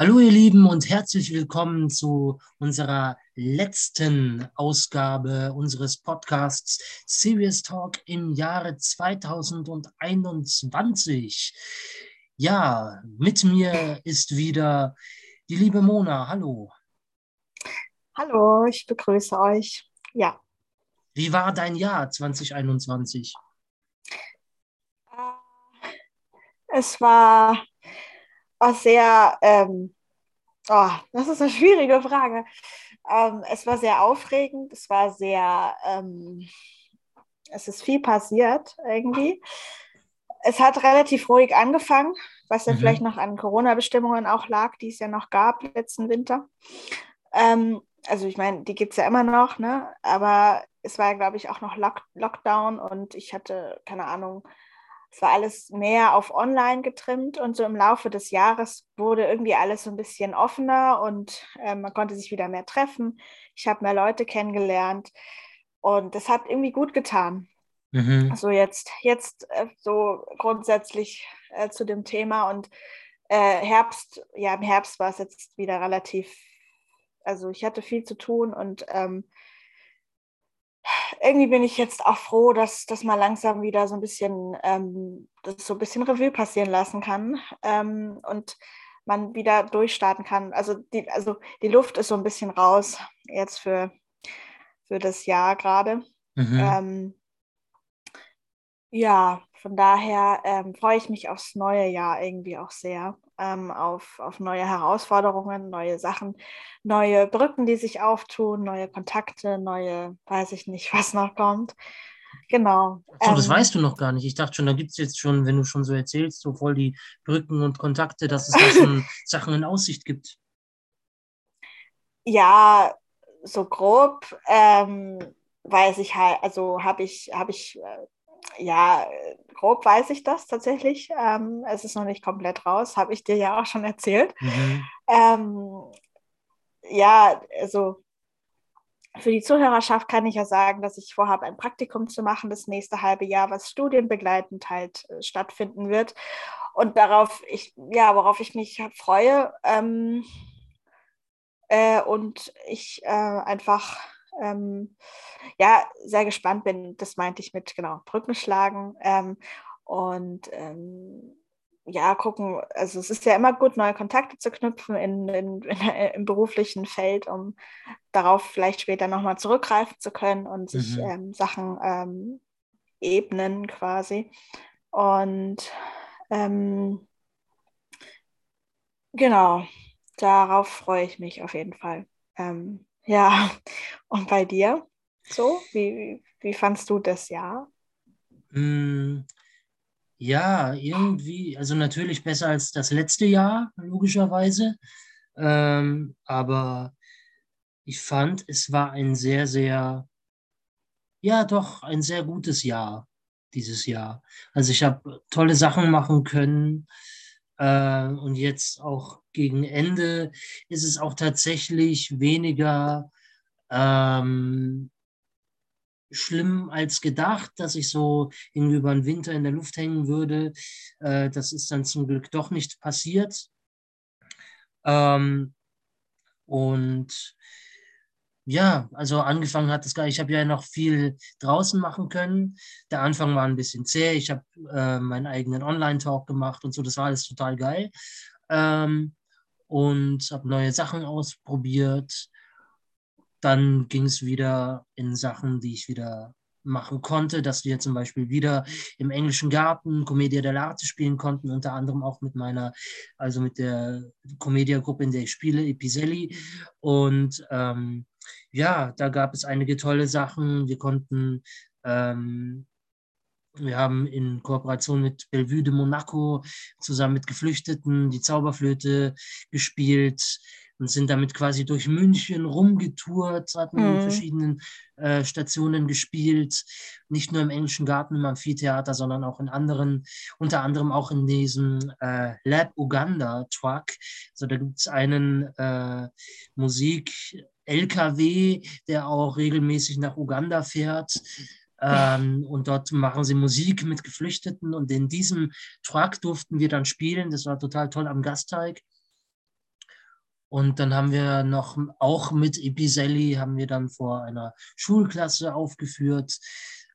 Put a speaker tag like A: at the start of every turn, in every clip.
A: Hallo ihr Lieben und herzlich willkommen zu unserer letzten Ausgabe unseres Podcasts Serious Talk im Jahre 2021. Ja, mit mir ist wieder die liebe Mona. Hallo.
B: Hallo, ich begrüße euch. Ja.
A: Wie war dein Jahr 2021?
B: Äh, es war war sehr, ähm, oh, das ist eine schwierige Frage. Ähm, es war sehr aufregend, es war sehr, ähm, es ist viel passiert irgendwie. Es hat relativ ruhig angefangen, was ja mhm. vielleicht noch an Corona-Bestimmungen auch lag, die es ja noch gab letzten Winter. Ähm, also ich meine, die gibt es ja immer noch, ne? aber es war, glaube ich, auch noch Lock Lockdown und ich hatte, keine Ahnung, es war alles mehr auf online getrimmt und so im Laufe des Jahres wurde irgendwie alles so ein bisschen offener und äh, man konnte sich wieder mehr treffen. Ich habe mehr Leute kennengelernt und das hat irgendwie gut getan. Mhm. Also jetzt, jetzt äh, so grundsätzlich äh, zu dem Thema und äh, Herbst, ja, im Herbst war es jetzt wieder relativ, also ich hatte viel zu tun und ähm, irgendwie bin ich jetzt auch froh, dass das mal langsam wieder so ein bisschen, ähm, das so ein bisschen Revue passieren lassen kann ähm, und man wieder durchstarten kann. Also die, also die Luft ist so ein bisschen raus jetzt für, für das Jahr gerade. Mhm. Ähm, ja, von daher ähm, freue ich mich aufs neue Jahr irgendwie auch sehr, ähm, auf, auf neue Herausforderungen, neue Sachen, neue Brücken, die sich auftun, neue Kontakte, neue, weiß ich nicht, was noch kommt. Genau.
A: So, das ähm, weißt du noch gar nicht. Ich dachte schon, da gibt es jetzt schon, wenn du schon so erzählst, so voll die Brücken und Kontakte, dass es da schon Sachen in Aussicht gibt.
B: Ja, so grob ähm, weiß ich halt, also habe ich, habe ich äh, ja, grob weiß ich das tatsächlich. Ähm, es ist noch nicht komplett raus, habe ich dir ja auch schon erzählt. Mhm. Ähm, ja, also für die Zuhörerschaft kann ich ja sagen, dass ich vorhabe, ein Praktikum zu machen das nächste halbe Jahr, was studienbegleitend halt äh, stattfinden wird. Und darauf, ich, ja, worauf ich mich freue. Ähm, äh, und ich äh, einfach ähm, ja, sehr gespannt bin. Das meinte ich mit, genau, Brücken schlagen. Ähm, und ähm, ja, gucken, also es ist ja immer gut, neue Kontakte zu knüpfen in, in, in, im beruflichen Feld, um darauf vielleicht später nochmal zurückgreifen zu können und sich mhm. ähm, Sachen ähm, ebnen quasi. Und ähm, genau, darauf freue ich mich auf jeden Fall. Ähm, ja, und bei dir? So, wie, wie fandst du das Jahr?
A: Mm, ja, irgendwie, also natürlich besser als das letzte Jahr, logischerweise. Ähm, aber ich fand, es war ein sehr, sehr, ja, doch, ein sehr gutes Jahr, dieses Jahr. Also ich habe tolle Sachen machen können. Äh, und jetzt auch gegen Ende ist es auch tatsächlich weniger ähm, schlimm als gedacht, dass ich so irgendwie über den Winter in der Luft hängen würde. Äh, das ist dann zum Glück doch nicht passiert. Ähm, und ja, also angefangen hat das gar, ich habe ja noch viel draußen machen können. Der Anfang war ein bisschen zäh. Ich habe äh, meinen eigenen Online-Talk gemacht und so, das war alles total geil. Ähm, und habe neue Sachen ausprobiert. Dann ging es wieder in Sachen, die ich wieder machen konnte, dass wir zum Beispiel wieder im englischen Garten Commedia dell'arte spielen konnten, unter anderem auch mit meiner, also mit der Commedia-Gruppe, in der ich spiele, Episelli. Und ähm, ja, da gab es einige tolle Sachen. Wir konnten, ähm, wir haben in Kooperation mit Bellevue de Monaco zusammen mit Geflüchteten die Zauberflöte gespielt und sind damit quasi durch München rumgetourt, hatten mhm. in verschiedenen äh, Stationen gespielt, nicht nur im Englischen Garten im Amphitheater, sondern auch in anderen, unter anderem auch in diesem äh, Lab Uganda Truck. Also da gibt es einen äh, Musik LKW, der auch regelmäßig nach Uganda fährt. Ähm, und dort machen sie Musik mit Geflüchteten und in diesem Truck durften wir dann spielen. Das war total toll am Gasteig. Und dann haben wir noch, auch mit Episelli, haben wir dann vor einer Schulklasse aufgeführt,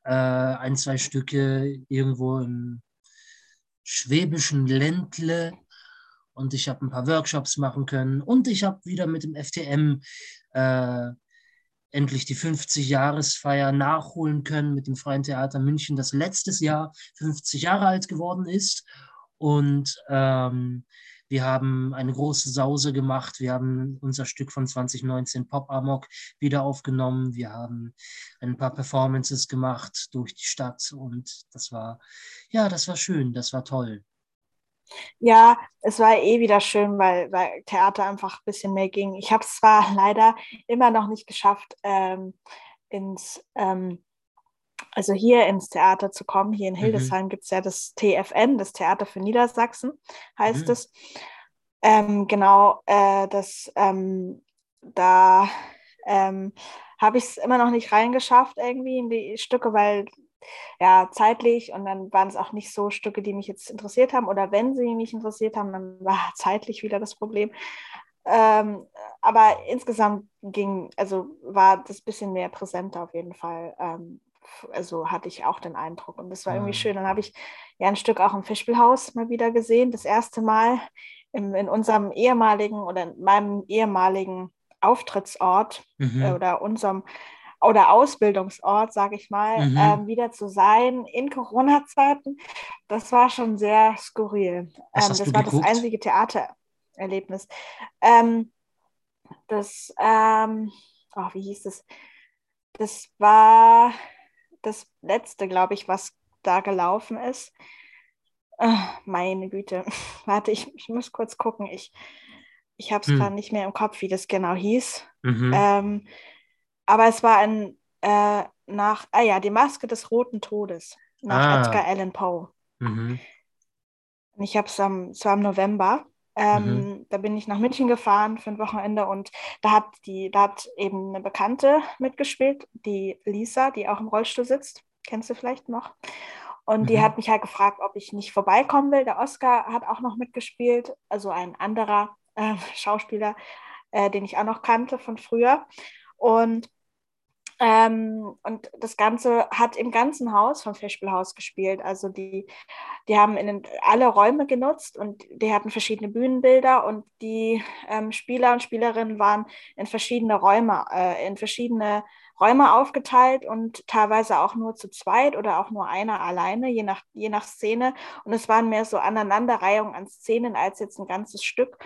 A: äh, ein, zwei Stücke irgendwo im schwäbischen Ländle. Und ich habe ein paar Workshops machen können. Und ich habe wieder mit dem FTM äh, endlich die 50-Jahresfeier nachholen können mit dem Freien Theater München, das letztes Jahr 50 Jahre alt geworden ist. Und ähm, wir haben eine große Sause gemacht. Wir haben unser Stück von 2019 Pop Amok wieder aufgenommen. Wir haben ein paar Performances gemacht durch die Stadt und das war, ja, das war schön, das war toll.
B: Ja, es war eh wieder schön, weil, weil Theater einfach ein bisschen mehr ging. Ich habe es zwar leider immer noch nicht geschafft, ähm, ins, ähm, also hier ins Theater zu kommen. Hier in mhm. Hildesheim mhm. gibt es ja das TFN, das Theater für Niedersachsen, heißt mhm. es. Ähm, genau, äh, das ähm, da ähm, habe ich es immer noch nicht reingeschafft irgendwie in die Stücke, weil ja, zeitlich und dann waren es auch nicht so Stücke, die mich jetzt interessiert haben oder wenn sie mich interessiert haben, dann war zeitlich wieder das Problem. Ähm, aber insgesamt ging, also war das bisschen mehr präsenter auf jeden Fall. Ähm, also hatte ich auch den Eindruck und das war irgendwie mhm. schön. Dann habe ich ja ein Stück auch im Fischspielhaus mal wieder gesehen, das erste Mal im, in unserem ehemaligen oder in meinem ehemaligen Auftrittsort mhm. äh, oder unserem oder Ausbildungsort, sage ich mal, mhm. ähm, wieder zu sein in Corona-Zeiten, das war schon sehr skurril. Ähm, das war geguckt? das einzige Theatererlebnis. Ähm, das, ähm, oh, wie hieß das? Das war das letzte, glaube ich, was da gelaufen ist. Ach, meine Güte. Warte, ich, ich muss kurz gucken. Ich, ich habe es hm. gerade nicht mehr im Kopf, wie das genau hieß. Mhm. Ähm, aber es war ein äh, nach, ah ja, die Maske des Roten Todes nach ah. Edgar Allan Poe. Mhm. Ich habe es am, es war im November. Ähm, mhm. Da bin ich nach München gefahren für ein Wochenende und da hat die, da hat eben eine Bekannte mitgespielt, die Lisa, die auch im Rollstuhl sitzt. Kennst du vielleicht noch? Und mhm. die hat mich halt gefragt, ob ich nicht vorbeikommen will. Der Oscar hat auch noch mitgespielt, also ein anderer äh, Schauspieler, äh, den ich auch noch kannte von früher. Und ähm, und das Ganze hat im ganzen Haus vom Festspielhaus gespielt. Also die, die haben in den, alle Räume genutzt und die hatten verschiedene Bühnenbilder und die ähm, Spieler und Spielerinnen waren in verschiedene Räume, äh, in verschiedene Räume aufgeteilt und teilweise auch nur zu zweit oder auch nur einer alleine, je nach, je nach Szene. Und es waren mehr so Aneinanderreihungen an Szenen als jetzt ein ganzes Stück.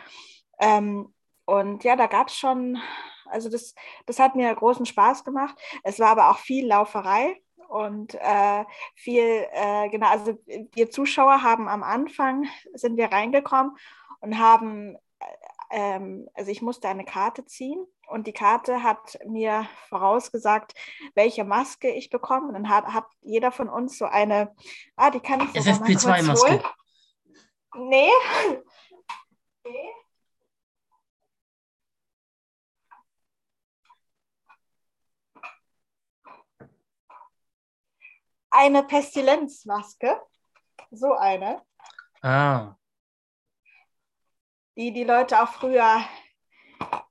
B: Ähm, und ja, da gab es schon also das, das hat mir großen Spaß gemacht. Es war aber auch viel Lauferei und äh, viel, äh, genau, also wir Zuschauer haben am Anfang, sind wir reingekommen und haben, äh, ähm, also ich musste eine Karte ziehen und die Karte hat mir vorausgesagt, welche Maske ich bekomme. Und dann hat, hat jeder von uns so eine, ah, die kann ich
A: sogar FFP2-Maske.
B: Nee. nee. Eine Pestilenzmaske. So eine.
A: Ah.
B: Die die Leute auch früher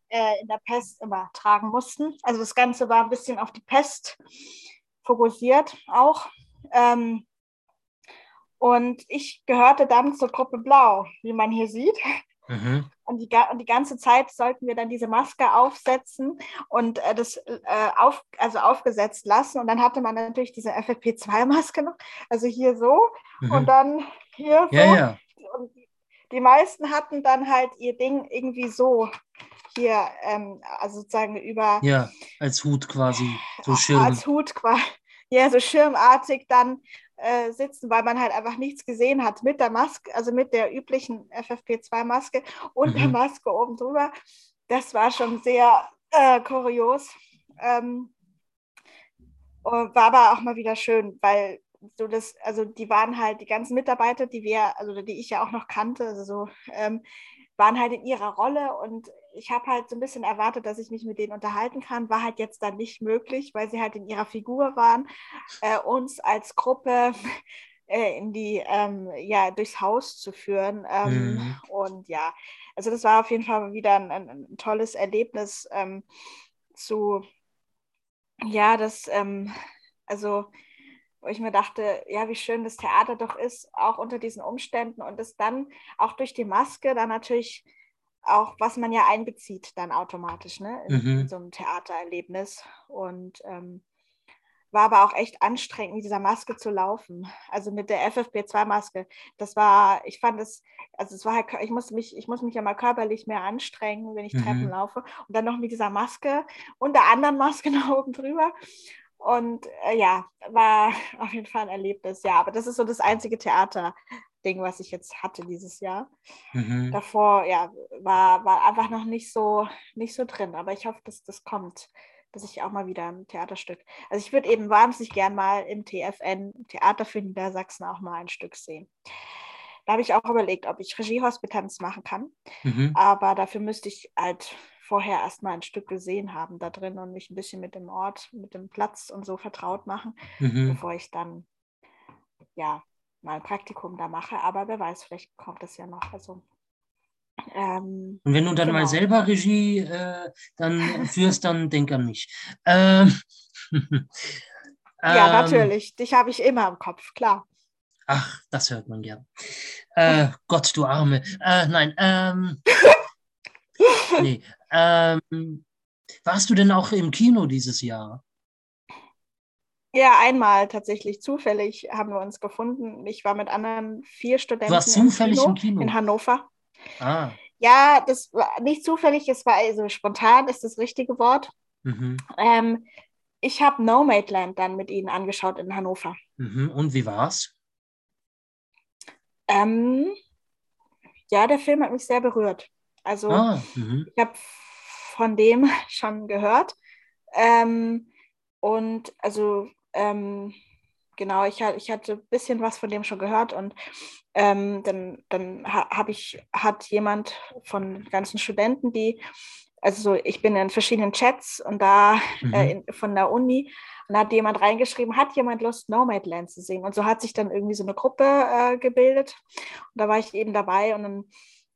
B: äh, in der Pest immer tragen mussten. Also das Ganze war ein bisschen auf die Pest fokussiert auch. Ähm, und ich gehörte dann zur Gruppe Blau, wie man hier sieht. Mhm. Und, die, und die ganze Zeit sollten wir dann diese Maske aufsetzen und äh, das äh, auf, also aufgesetzt lassen. Und dann hatte man natürlich diese FFP2-Maske noch, also hier so mhm. und dann hier so.
A: Ja, ja.
B: Und die meisten hatten dann halt ihr Ding irgendwie so hier, ähm, also sozusagen über.
A: Ja, als Hut quasi, so Schirm.
B: Als Hut quasi, ja, so schirmartig dann äh, sitzen, weil man halt einfach nichts gesehen hat mit der Maske, also mit der üblichen FFP2-Maske und mhm. der Maske oben drüber. Das war schon sehr äh, kurios. Ähm, war aber auch mal wieder schön, weil so das, also die waren halt die ganzen Mitarbeiter, die wir, also die ich ja auch noch kannte, also so, ähm, waren halt in ihrer Rolle und ich habe halt so ein bisschen erwartet, dass ich mich mit denen unterhalten kann. War halt jetzt dann nicht möglich, weil sie halt in ihrer Figur waren. Äh, uns als Gruppe äh, in die, ähm, ja, durchs Haus zu führen. Ähm, mhm. Und ja, also das war auf jeden Fall wieder ein, ein, ein tolles Erlebnis ähm, zu, ja, das, ähm, also wo ich mir dachte, ja, wie schön das Theater doch ist, auch unter diesen Umständen und es dann auch durch die Maske dann natürlich auch, was man ja einbezieht, dann automatisch, ne, in, mhm. in so einem Theatererlebnis. Und ähm, war aber auch echt anstrengend, mit dieser Maske zu laufen. Also mit der FFP2-Maske. Das war, ich fand es, also es war halt, ich muss mich, ich muss mich ja mal körperlich mehr anstrengen, wenn ich mhm. Treppen laufe. Und dann noch mit dieser Maske und der anderen Maske noch oben drüber. Und äh, ja, war auf jeden Fall ein Erlebnis, ja. Aber das ist so das einzige Theaterding, was ich jetzt hatte dieses Jahr. Mhm. Davor, ja, war, war einfach noch nicht so, nicht so drin. Aber ich hoffe, dass das kommt dass ich auch mal wieder ein Theaterstück. Also ich würde eben wahnsinnig gern mal im TFN, Theater für Niedersachsen, auch mal ein Stück sehen. Da habe ich auch überlegt, ob ich Regiehospitanz machen kann. Mhm. Aber dafür müsste ich halt vorher erstmal ein Stück gesehen haben da drin und mich ein bisschen mit dem Ort, mit dem Platz und so vertraut machen, mhm. bevor ich dann ja mal ein Praktikum da mache. Aber wer weiß, vielleicht kommt das ja noch. Also
A: ähm, und wenn du dann genau. mal selber Regie äh, dann führst, dann denk an mich. Ähm,
B: ja, ähm, natürlich. Dich habe ich immer im Kopf, klar.
A: Ach, das hört man gern. Äh, Gott, du Arme. Äh, nein, ähm, nee. Ähm, warst du denn auch im Kino dieses Jahr?
B: Ja, einmal tatsächlich zufällig haben wir uns gefunden. Ich war mit anderen vier Studenten
A: du warst zufällig
B: im
A: Kino, im Kino?
B: in Hannover. Ah. Ja, das war nicht zufällig, es war also spontan, ist das richtige Wort. Mhm. Ähm, ich habe Nomadland dann mit ihnen angeschaut in Hannover.
A: Mhm. Und wie war's?
B: Ähm, ja, der Film hat mich sehr berührt. Also ah, mhm. ich habe von dem schon gehört. Ähm, und also ähm, genau, ich, ich hatte ein bisschen was von dem schon gehört und ähm, dann, dann habe ich, hat jemand von ganzen Studenten, die, also ich bin in verschiedenen Chats und da mhm. äh, in, von der Uni und da hat jemand reingeschrieben, hat jemand Lust, Nomadland zu singen? Und so hat sich dann irgendwie so eine Gruppe äh, gebildet und da war ich eben dabei und dann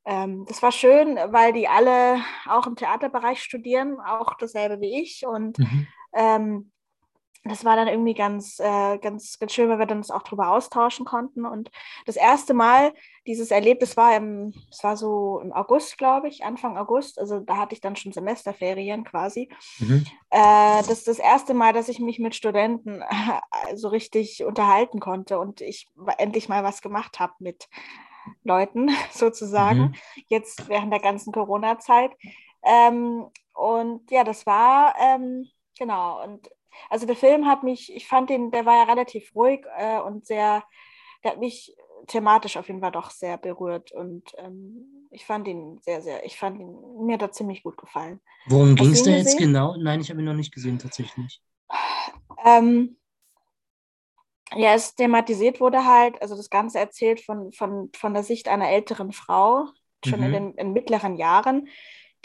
B: ähm, das war schön, weil die alle auch im Theaterbereich studieren, auch dasselbe wie ich und mhm. ähm, das war dann irgendwie ganz, äh, ganz, ganz schön, weil wir dann uns auch darüber austauschen konnten. Und das erste Mal dieses Erlebnis war im, es war so im August, glaube ich, Anfang August. Also da hatte ich dann schon Semesterferien quasi. Mhm. Äh, das ist das erste Mal, dass ich mich mit Studenten äh, so richtig unterhalten konnte und ich endlich mal was gemacht habe mit Leuten sozusagen. Mhm. Jetzt während der ganzen Corona-Zeit. Ähm, und ja, das war ähm, genau. Und also der Film hat mich, ich fand den, der war ja relativ ruhig äh, und sehr, der hat mich thematisch auf jeden Fall doch sehr berührt und ähm, ich fand ihn sehr, sehr, ich fand ihn, mir er ziemlich gut gefallen.
A: Worum ging es da jetzt genau? Nein, ich habe ihn noch nicht gesehen tatsächlich. Ähm,
B: ja, es thematisiert wurde halt, also das Ganze erzählt von, von, von der Sicht einer älteren Frau, schon mhm. in den in mittleren Jahren,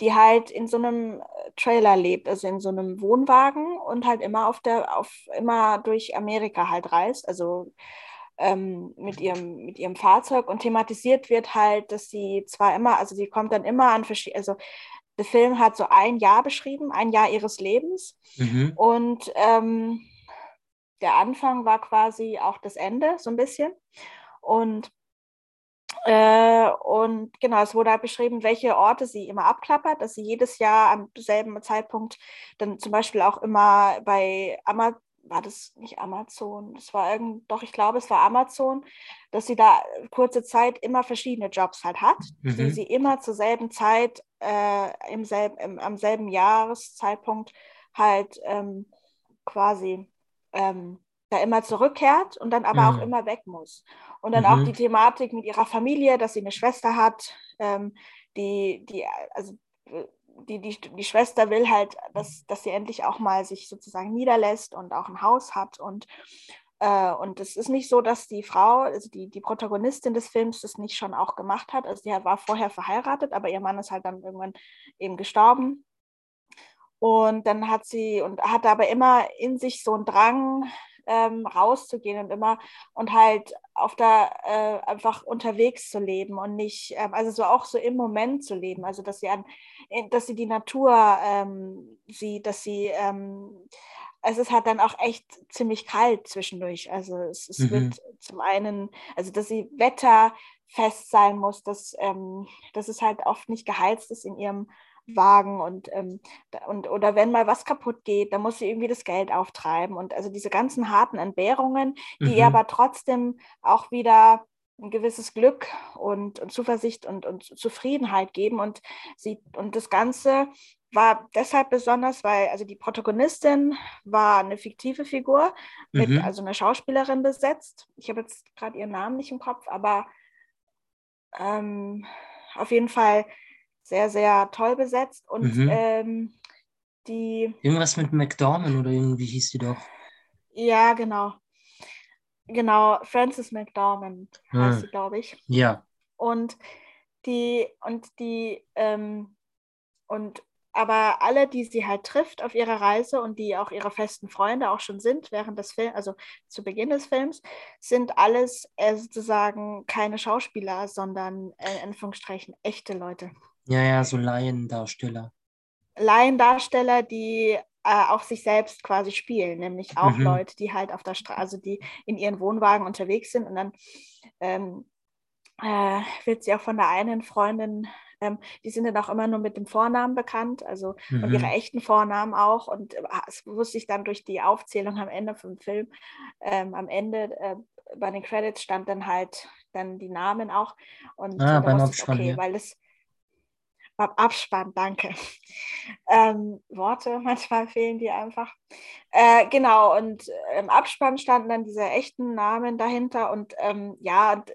B: die halt in so einem äh, Trailer lebt, also in so einem Wohnwagen und halt immer auf der, auf immer durch Amerika halt reist, also ähm, mit, ihrem, mit ihrem Fahrzeug und thematisiert wird halt, dass sie zwar immer, also sie kommt dann immer an verschiedene, also der Film hat so ein Jahr beschrieben, ein Jahr ihres Lebens mhm. und ähm, der Anfang war quasi auch das Ende, so ein bisschen. Und äh, und genau, es wurde halt beschrieben, welche Orte sie immer abklappert, dass sie jedes Jahr am selben Zeitpunkt dann zum Beispiel auch immer bei Amazon, war das nicht Amazon, das war irgend, doch, ich glaube, es war Amazon, dass sie da kurze Zeit immer verschiedene Jobs halt hat, mhm. die sie immer zur selben Zeit, äh, im selben, im, am selben Jahreszeitpunkt halt ähm, quasi ähm, da immer zurückkehrt und dann aber mhm. auch immer weg muss. Und dann mhm. auch die Thematik mit ihrer Familie, dass sie eine Schwester hat, ähm, die, die, also die, die, die Schwester will halt, dass, dass sie endlich auch mal sich sozusagen niederlässt und auch ein Haus hat. Und, äh, und es ist nicht so, dass die Frau, also die, die Protagonistin des Films, das nicht schon auch gemacht hat. Also sie war vorher verheiratet, aber ihr Mann ist halt dann irgendwann eben gestorben. Und dann hat sie und hatte aber immer in sich so einen Drang, ähm, rauszugehen und immer und halt auf der äh, einfach unterwegs zu leben und nicht, ähm, also so auch so im Moment zu leben. Also dass sie an, dass sie die Natur ähm, sieht, dass sie ähm, es ist halt dann auch echt ziemlich kalt zwischendurch. Also es, es mhm. wird zum einen, also dass sie wetterfest sein muss, dass, ähm, dass es halt oft nicht geheizt ist in ihrem Wagen und, ähm, und oder wenn mal was kaputt geht, dann muss sie irgendwie das Geld auftreiben. Und also diese ganzen harten Entbehrungen, die mhm. ihr aber trotzdem auch wieder ein gewisses Glück und, und Zuversicht und, und Zufriedenheit geben. Und sie, und das Ganze war deshalb besonders, weil also die Protagonistin war eine fiktive Figur, mit mhm. also einer Schauspielerin besetzt. Ich habe jetzt gerade ihren Namen nicht im Kopf, aber ähm, auf jeden Fall sehr, sehr toll besetzt. Und mhm. ähm, die.
A: Irgendwas mit McDormand oder irgendwie hieß die doch.
B: Ja, genau. Genau, Frances McDormand hm. heißt sie, glaube ich.
A: Ja.
B: Und die, und die, ähm, und aber alle, die sie halt trifft auf ihrer Reise und die auch ihre festen Freunde auch schon sind während des Films, also zu Beginn des Films, sind alles äh, sozusagen keine Schauspieler, sondern äh, in Anführungsstrichen echte Leute.
A: Ja, ja, so Laiendarsteller.
B: Laiendarsteller, die äh, auch sich selbst quasi spielen, nämlich auch mhm. Leute, die halt auf der Straße, also die in ihren Wohnwagen unterwegs sind und dann ähm, äh, wird sie auch von der einen Freundin, ähm, die sind dann auch immer nur mit dem Vornamen bekannt, also mhm. und ihre echten Vornamen auch. Und äh, es wusste ich dann durch die Aufzählung am Ende vom Film, ähm, am Ende äh, bei den Credits stand dann halt dann die Namen auch. Und
A: ah, beim Abspann, okay,
B: ja. weil es beim Abspann, danke. Ähm, Worte, manchmal fehlen die einfach. Äh, genau, und äh, im Abspann standen dann diese echten Namen dahinter und ähm, ja, und,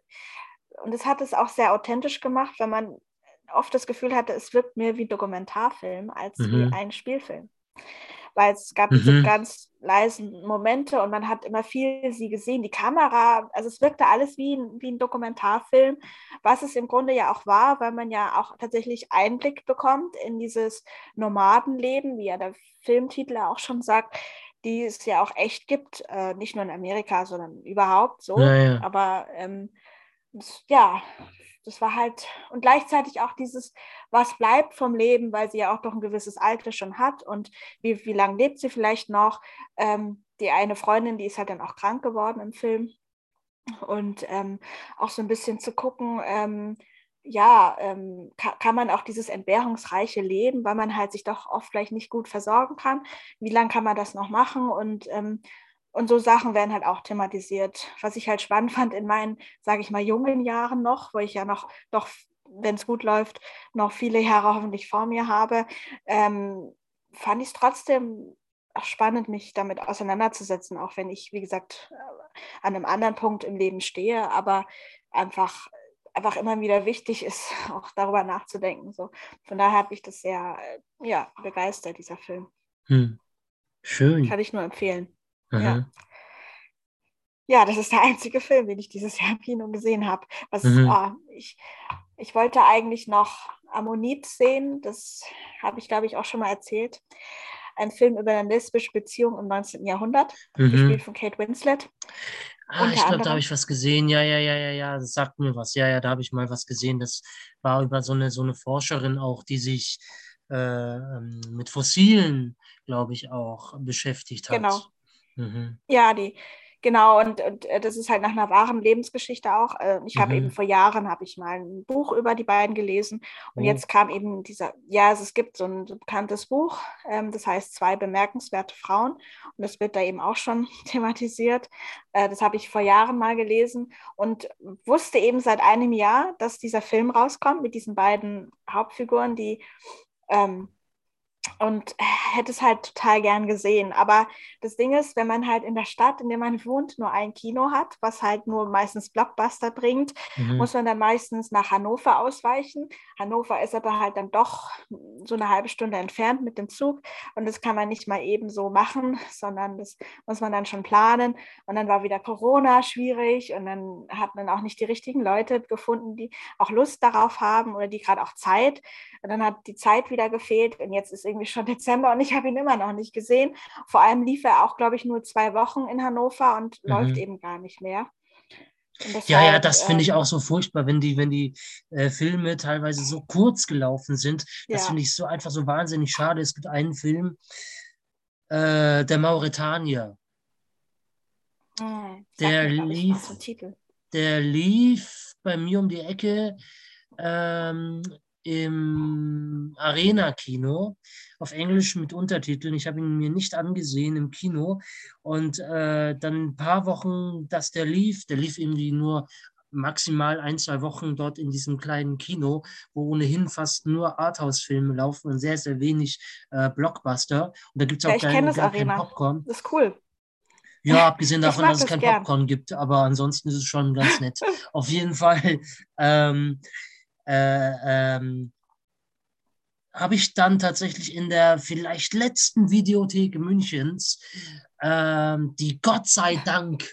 B: und es hat es auch sehr authentisch gemacht, weil man oft das Gefühl hatte, es wirkt mehr wie Dokumentarfilm als mhm. wie ein Spielfilm weil es gab mhm. diese ganz leisen Momente und man hat immer viel sie gesehen. Die Kamera, also es wirkte alles wie ein, wie ein Dokumentarfilm, was es im Grunde ja auch war, weil man ja auch tatsächlich Einblick bekommt in dieses Nomadenleben, wie ja der Filmtitel auch schon sagt, die es ja auch echt gibt, äh, nicht nur in Amerika, sondern überhaupt so.
A: Ja, ja.
B: Aber ähm, ja, das war halt, und gleichzeitig auch dieses, was bleibt vom Leben, weil sie ja auch doch ein gewisses Alter schon hat und wie, wie lange lebt sie vielleicht noch. Ähm, die eine Freundin, die ist halt dann auch krank geworden im Film. Und ähm, auch so ein bisschen zu gucken, ähm, ja, ähm, kann, kann, man auch dieses entbehrungsreiche Leben, weil man halt sich doch oft vielleicht nicht gut versorgen kann. Wie lange kann man das noch machen? Und ähm, und so Sachen werden halt auch thematisiert. Was ich halt spannend fand in meinen, sage ich mal, jungen Jahren noch, wo ich ja noch, doch, wenn es gut läuft, noch viele Jahre hoffentlich vor mir habe, ähm, fand ich es trotzdem spannend, mich damit auseinanderzusetzen, auch wenn ich, wie gesagt, äh, an einem anderen Punkt im Leben stehe, aber einfach einfach immer wieder wichtig ist, auch darüber nachzudenken. So. Von daher habe ich das sehr äh, ja, begeistert, dieser Film.
A: Hm. Schön.
B: Kann ich nur empfehlen. Ja. ja, das ist der einzige Film, den ich dieses Jahr im Kino gesehen habe. Was, mhm. ah, ich, ich wollte eigentlich noch Ammonit sehen, das habe ich, glaube ich, auch schon mal erzählt. Ein Film über eine lesbische Beziehung im 19. Jahrhundert, mhm. gespielt von Kate Winslet.
A: Ah, ich glaube, da habe ich was gesehen. Ja, ja, ja, ja, ja, das sagt mir was. Ja, ja, da habe ich mal was gesehen. Das war über so eine, so eine Forscherin auch, die sich äh, ähm, mit Fossilen, glaube ich, auch beschäftigt hat.
B: Genau. Mhm. Ja, die, genau, und, und äh, das ist halt nach einer wahren Lebensgeschichte auch. Äh, ich habe mhm. eben vor Jahren, habe ich mal ein Buch über die beiden gelesen und oh. jetzt kam eben dieser, ja, also es gibt so ein bekanntes Buch, ähm, das heißt Zwei bemerkenswerte Frauen und das wird da eben auch schon thematisiert. Äh, das habe ich vor Jahren mal gelesen und wusste eben seit einem Jahr, dass dieser Film rauskommt mit diesen beiden Hauptfiguren, die ähm, und hätte es halt total gern gesehen. Aber das Ding ist, wenn man halt in der Stadt, in der man wohnt, nur ein Kino hat, was halt nur meistens Blockbuster bringt, mhm. muss man dann meistens nach Hannover ausweichen. Hannover ist aber halt dann doch so eine halbe Stunde entfernt mit dem Zug und das kann man nicht mal eben so machen, sondern das muss man dann schon planen. Und dann war wieder Corona schwierig und dann hat man auch nicht die richtigen Leute gefunden, die auch Lust darauf haben oder die gerade auch Zeit. Und dann hat die Zeit wieder gefehlt und jetzt ist irgendwie irgendwie schon Dezember und ich habe ihn immer noch nicht gesehen. Vor allem lief er auch, glaube ich, nur zwei Wochen in Hannover und mhm. läuft eben gar nicht mehr.
A: Deshalb, ja, ja, das finde ich ähm, auch so furchtbar, wenn die, wenn die äh, Filme teilweise so kurz gelaufen sind. Das ja. finde ich so einfach so wahnsinnig schade. Es gibt einen Film, äh, der Mauretanier. Hm, der lief, der lief bei mir um die Ecke ähm, im Arena-Kino auf Englisch mit Untertiteln. Ich habe ihn mir nicht angesehen im Kino. Und äh, dann ein paar Wochen, dass der lief, der lief irgendwie nur maximal ein, zwei Wochen dort in diesem kleinen Kino, wo ohnehin fast nur Arthouse-Filme laufen und sehr, sehr wenig äh, Blockbuster. Und da gibt es auch ja, kein, gar kein Popcorn.
B: Das ist cool.
A: Ja, abgesehen davon, dass es kein gern. Popcorn gibt, aber ansonsten ist es schon ganz nett. Auf jeden Fall ähm, äh, ähm, habe ich dann tatsächlich in der vielleicht letzten Videothek Münchens, äh, die Gott sei Dank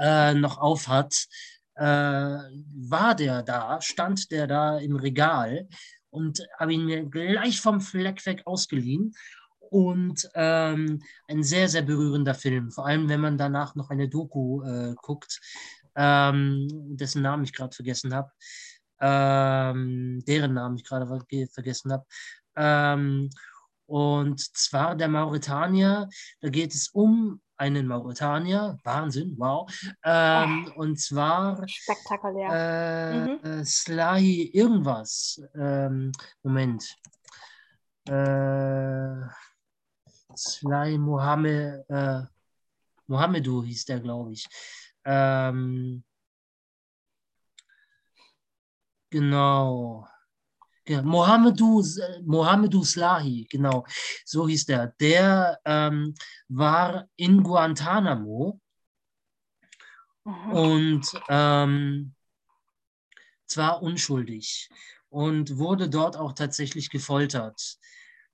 A: äh, noch auf hat, äh, war der da, stand der da im Regal und habe ihn mir gleich vom Fleck weg ausgeliehen. Und ähm, ein sehr, sehr berührender Film, vor allem wenn man danach noch eine Doku äh, guckt, ähm, dessen Namen ich gerade vergessen habe ähm, deren Namen ich gerade vergessen habe. Ähm, und zwar der Mauretanier, da geht es um einen Mauretanier, Wahnsinn, wow. Ähm, oh, und zwar
B: spektakulär.
A: Äh, mhm. Äh, Slahi irgendwas. Ähm, Moment. Äh, Slahi Mohammed, äh, Mohammedu hieß der, glaube ich. Ähm, Genau. Ja, Mohamedou, Mohamedou Slahi, genau, so hieß der. Der ähm, war in Guantanamo mhm. und ähm, zwar unschuldig und wurde dort auch tatsächlich gefoltert.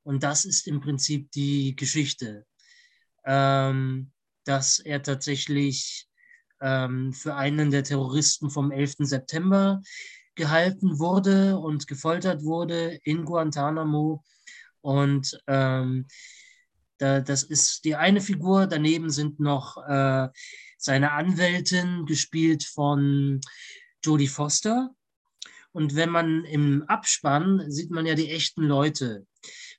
A: Und das ist im Prinzip die Geschichte, ähm, dass er tatsächlich ähm, für einen der Terroristen vom 11. September gehalten wurde und gefoltert wurde in Guantanamo. Und ähm, da, das ist die eine Figur. Daneben sind noch äh, seine Anwältin, gespielt von Jodie Foster. Und wenn man im Abspann sieht man ja die echten Leute,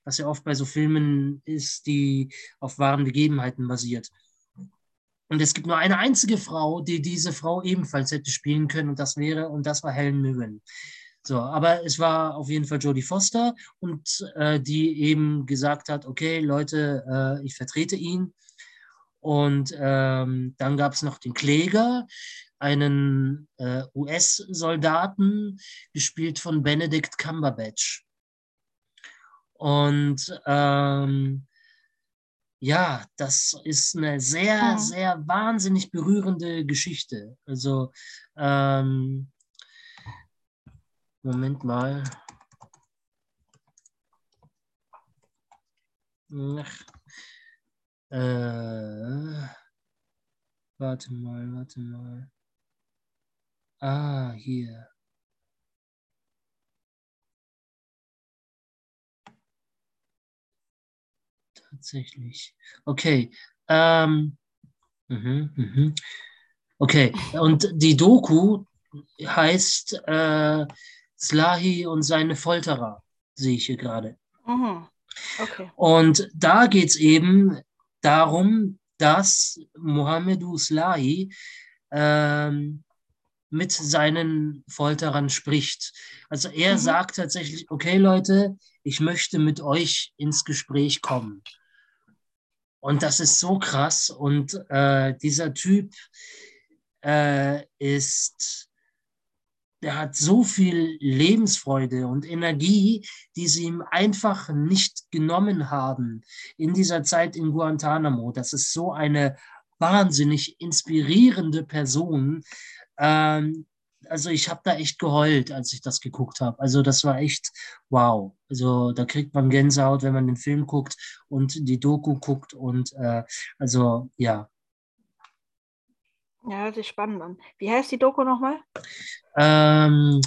A: was ja oft bei so Filmen ist, die auf wahren Begebenheiten basiert. Und es gibt nur eine einzige Frau, die diese Frau ebenfalls hätte spielen können und das wäre, und das war Helen Mirren. So, aber es war auf jeden Fall Jodie Foster und äh, die eben gesagt hat, okay, Leute, äh, ich vertrete ihn. Und ähm, dann gab es noch den Kläger, einen äh, US-Soldaten, gespielt von Benedict Cumberbatch. Und ähm, ja, das ist eine sehr, ja. sehr wahnsinnig berührende Geschichte. Also, ähm, Moment mal. Ach, äh, warte mal, warte mal. Ah, hier. Tatsächlich. Okay. Ähm, mh, mh. Okay, und die Doku heißt äh, Slahi und seine Folterer, sehe ich hier gerade. Mhm. Okay. Und da geht es eben darum, dass Mohamedou Slahi ähm, mit seinen Folterern spricht. Also er mhm. sagt tatsächlich, okay Leute, ich möchte mit euch ins Gespräch kommen. Und das ist so krass. Und äh, dieser Typ äh, ist, der hat so viel Lebensfreude und Energie, die sie ihm einfach nicht genommen haben in dieser Zeit in Guantanamo. Das ist so eine wahnsinnig inspirierende Person. Ähm, also ich habe da echt geheult, als ich das geguckt habe. Also das war echt wow. Also da kriegt man Gänsehaut, wenn man den Film guckt und die Doku guckt und äh, also ja.
B: Ja, hört sich spannend an. Wie heißt die Doku nochmal?
A: Ähm,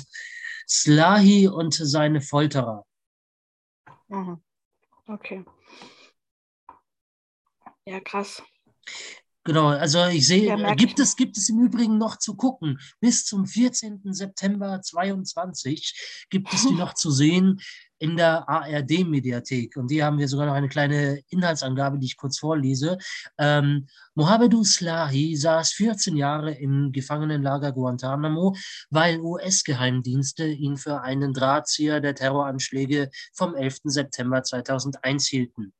A: Slahi und seine Folterer.
B: Mhm. Okay. Ja, krass.
A: Genau, also ich sehe, gibt, es, gibt es im Übrigen noch zu gucken. Bis zum 14. September 2022 gibt es die noch zu sehen in der ARD-Mediathek. Und hier haben wir sogar noch eine kleine Inhaltsangabe, die ich kurz vorlese. Ähm, Mohamedou Slahi saß 14 Jahre im Gefangenenlager Guantanamo, weil US-Geheimdienste ihn für einen Drahtzieher der Terroranschläge vom 11. September 2001 hielten.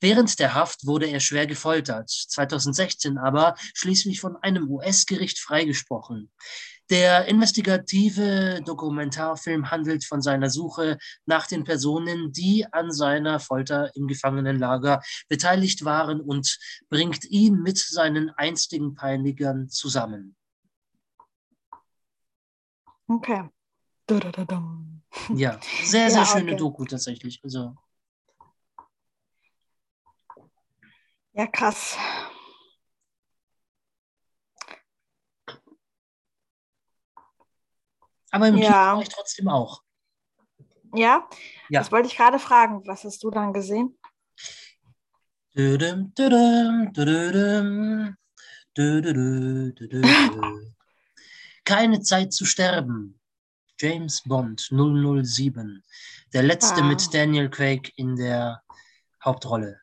A: Während der Haft wurde er schwer gefoltert, 2016 aber schließlich von einem US-Gericht freigesprochen. Der investigative Dokumentarfilm handelt von seiner Suche nach den Personen, die an seiner Folter im Gefangenenlager beteiligt waren und bringt ihn mit seinen einstigen Peinigern zusammen.
B: Okay.
A: Ja, sehr, sehr ja, schöne okay. Doku tatsächlich. Also.
B: Ja, krass.
A: Aber im ja. Kino war ich trotzdem auch.
B: Ja? ja? Das wollte ich gerade fragen. Was hast du dann gesehen?
A: Keine Zeit zu sterben. James Bond 007. Der letzte ah. mit Daniel Craig in der Hauptrolle.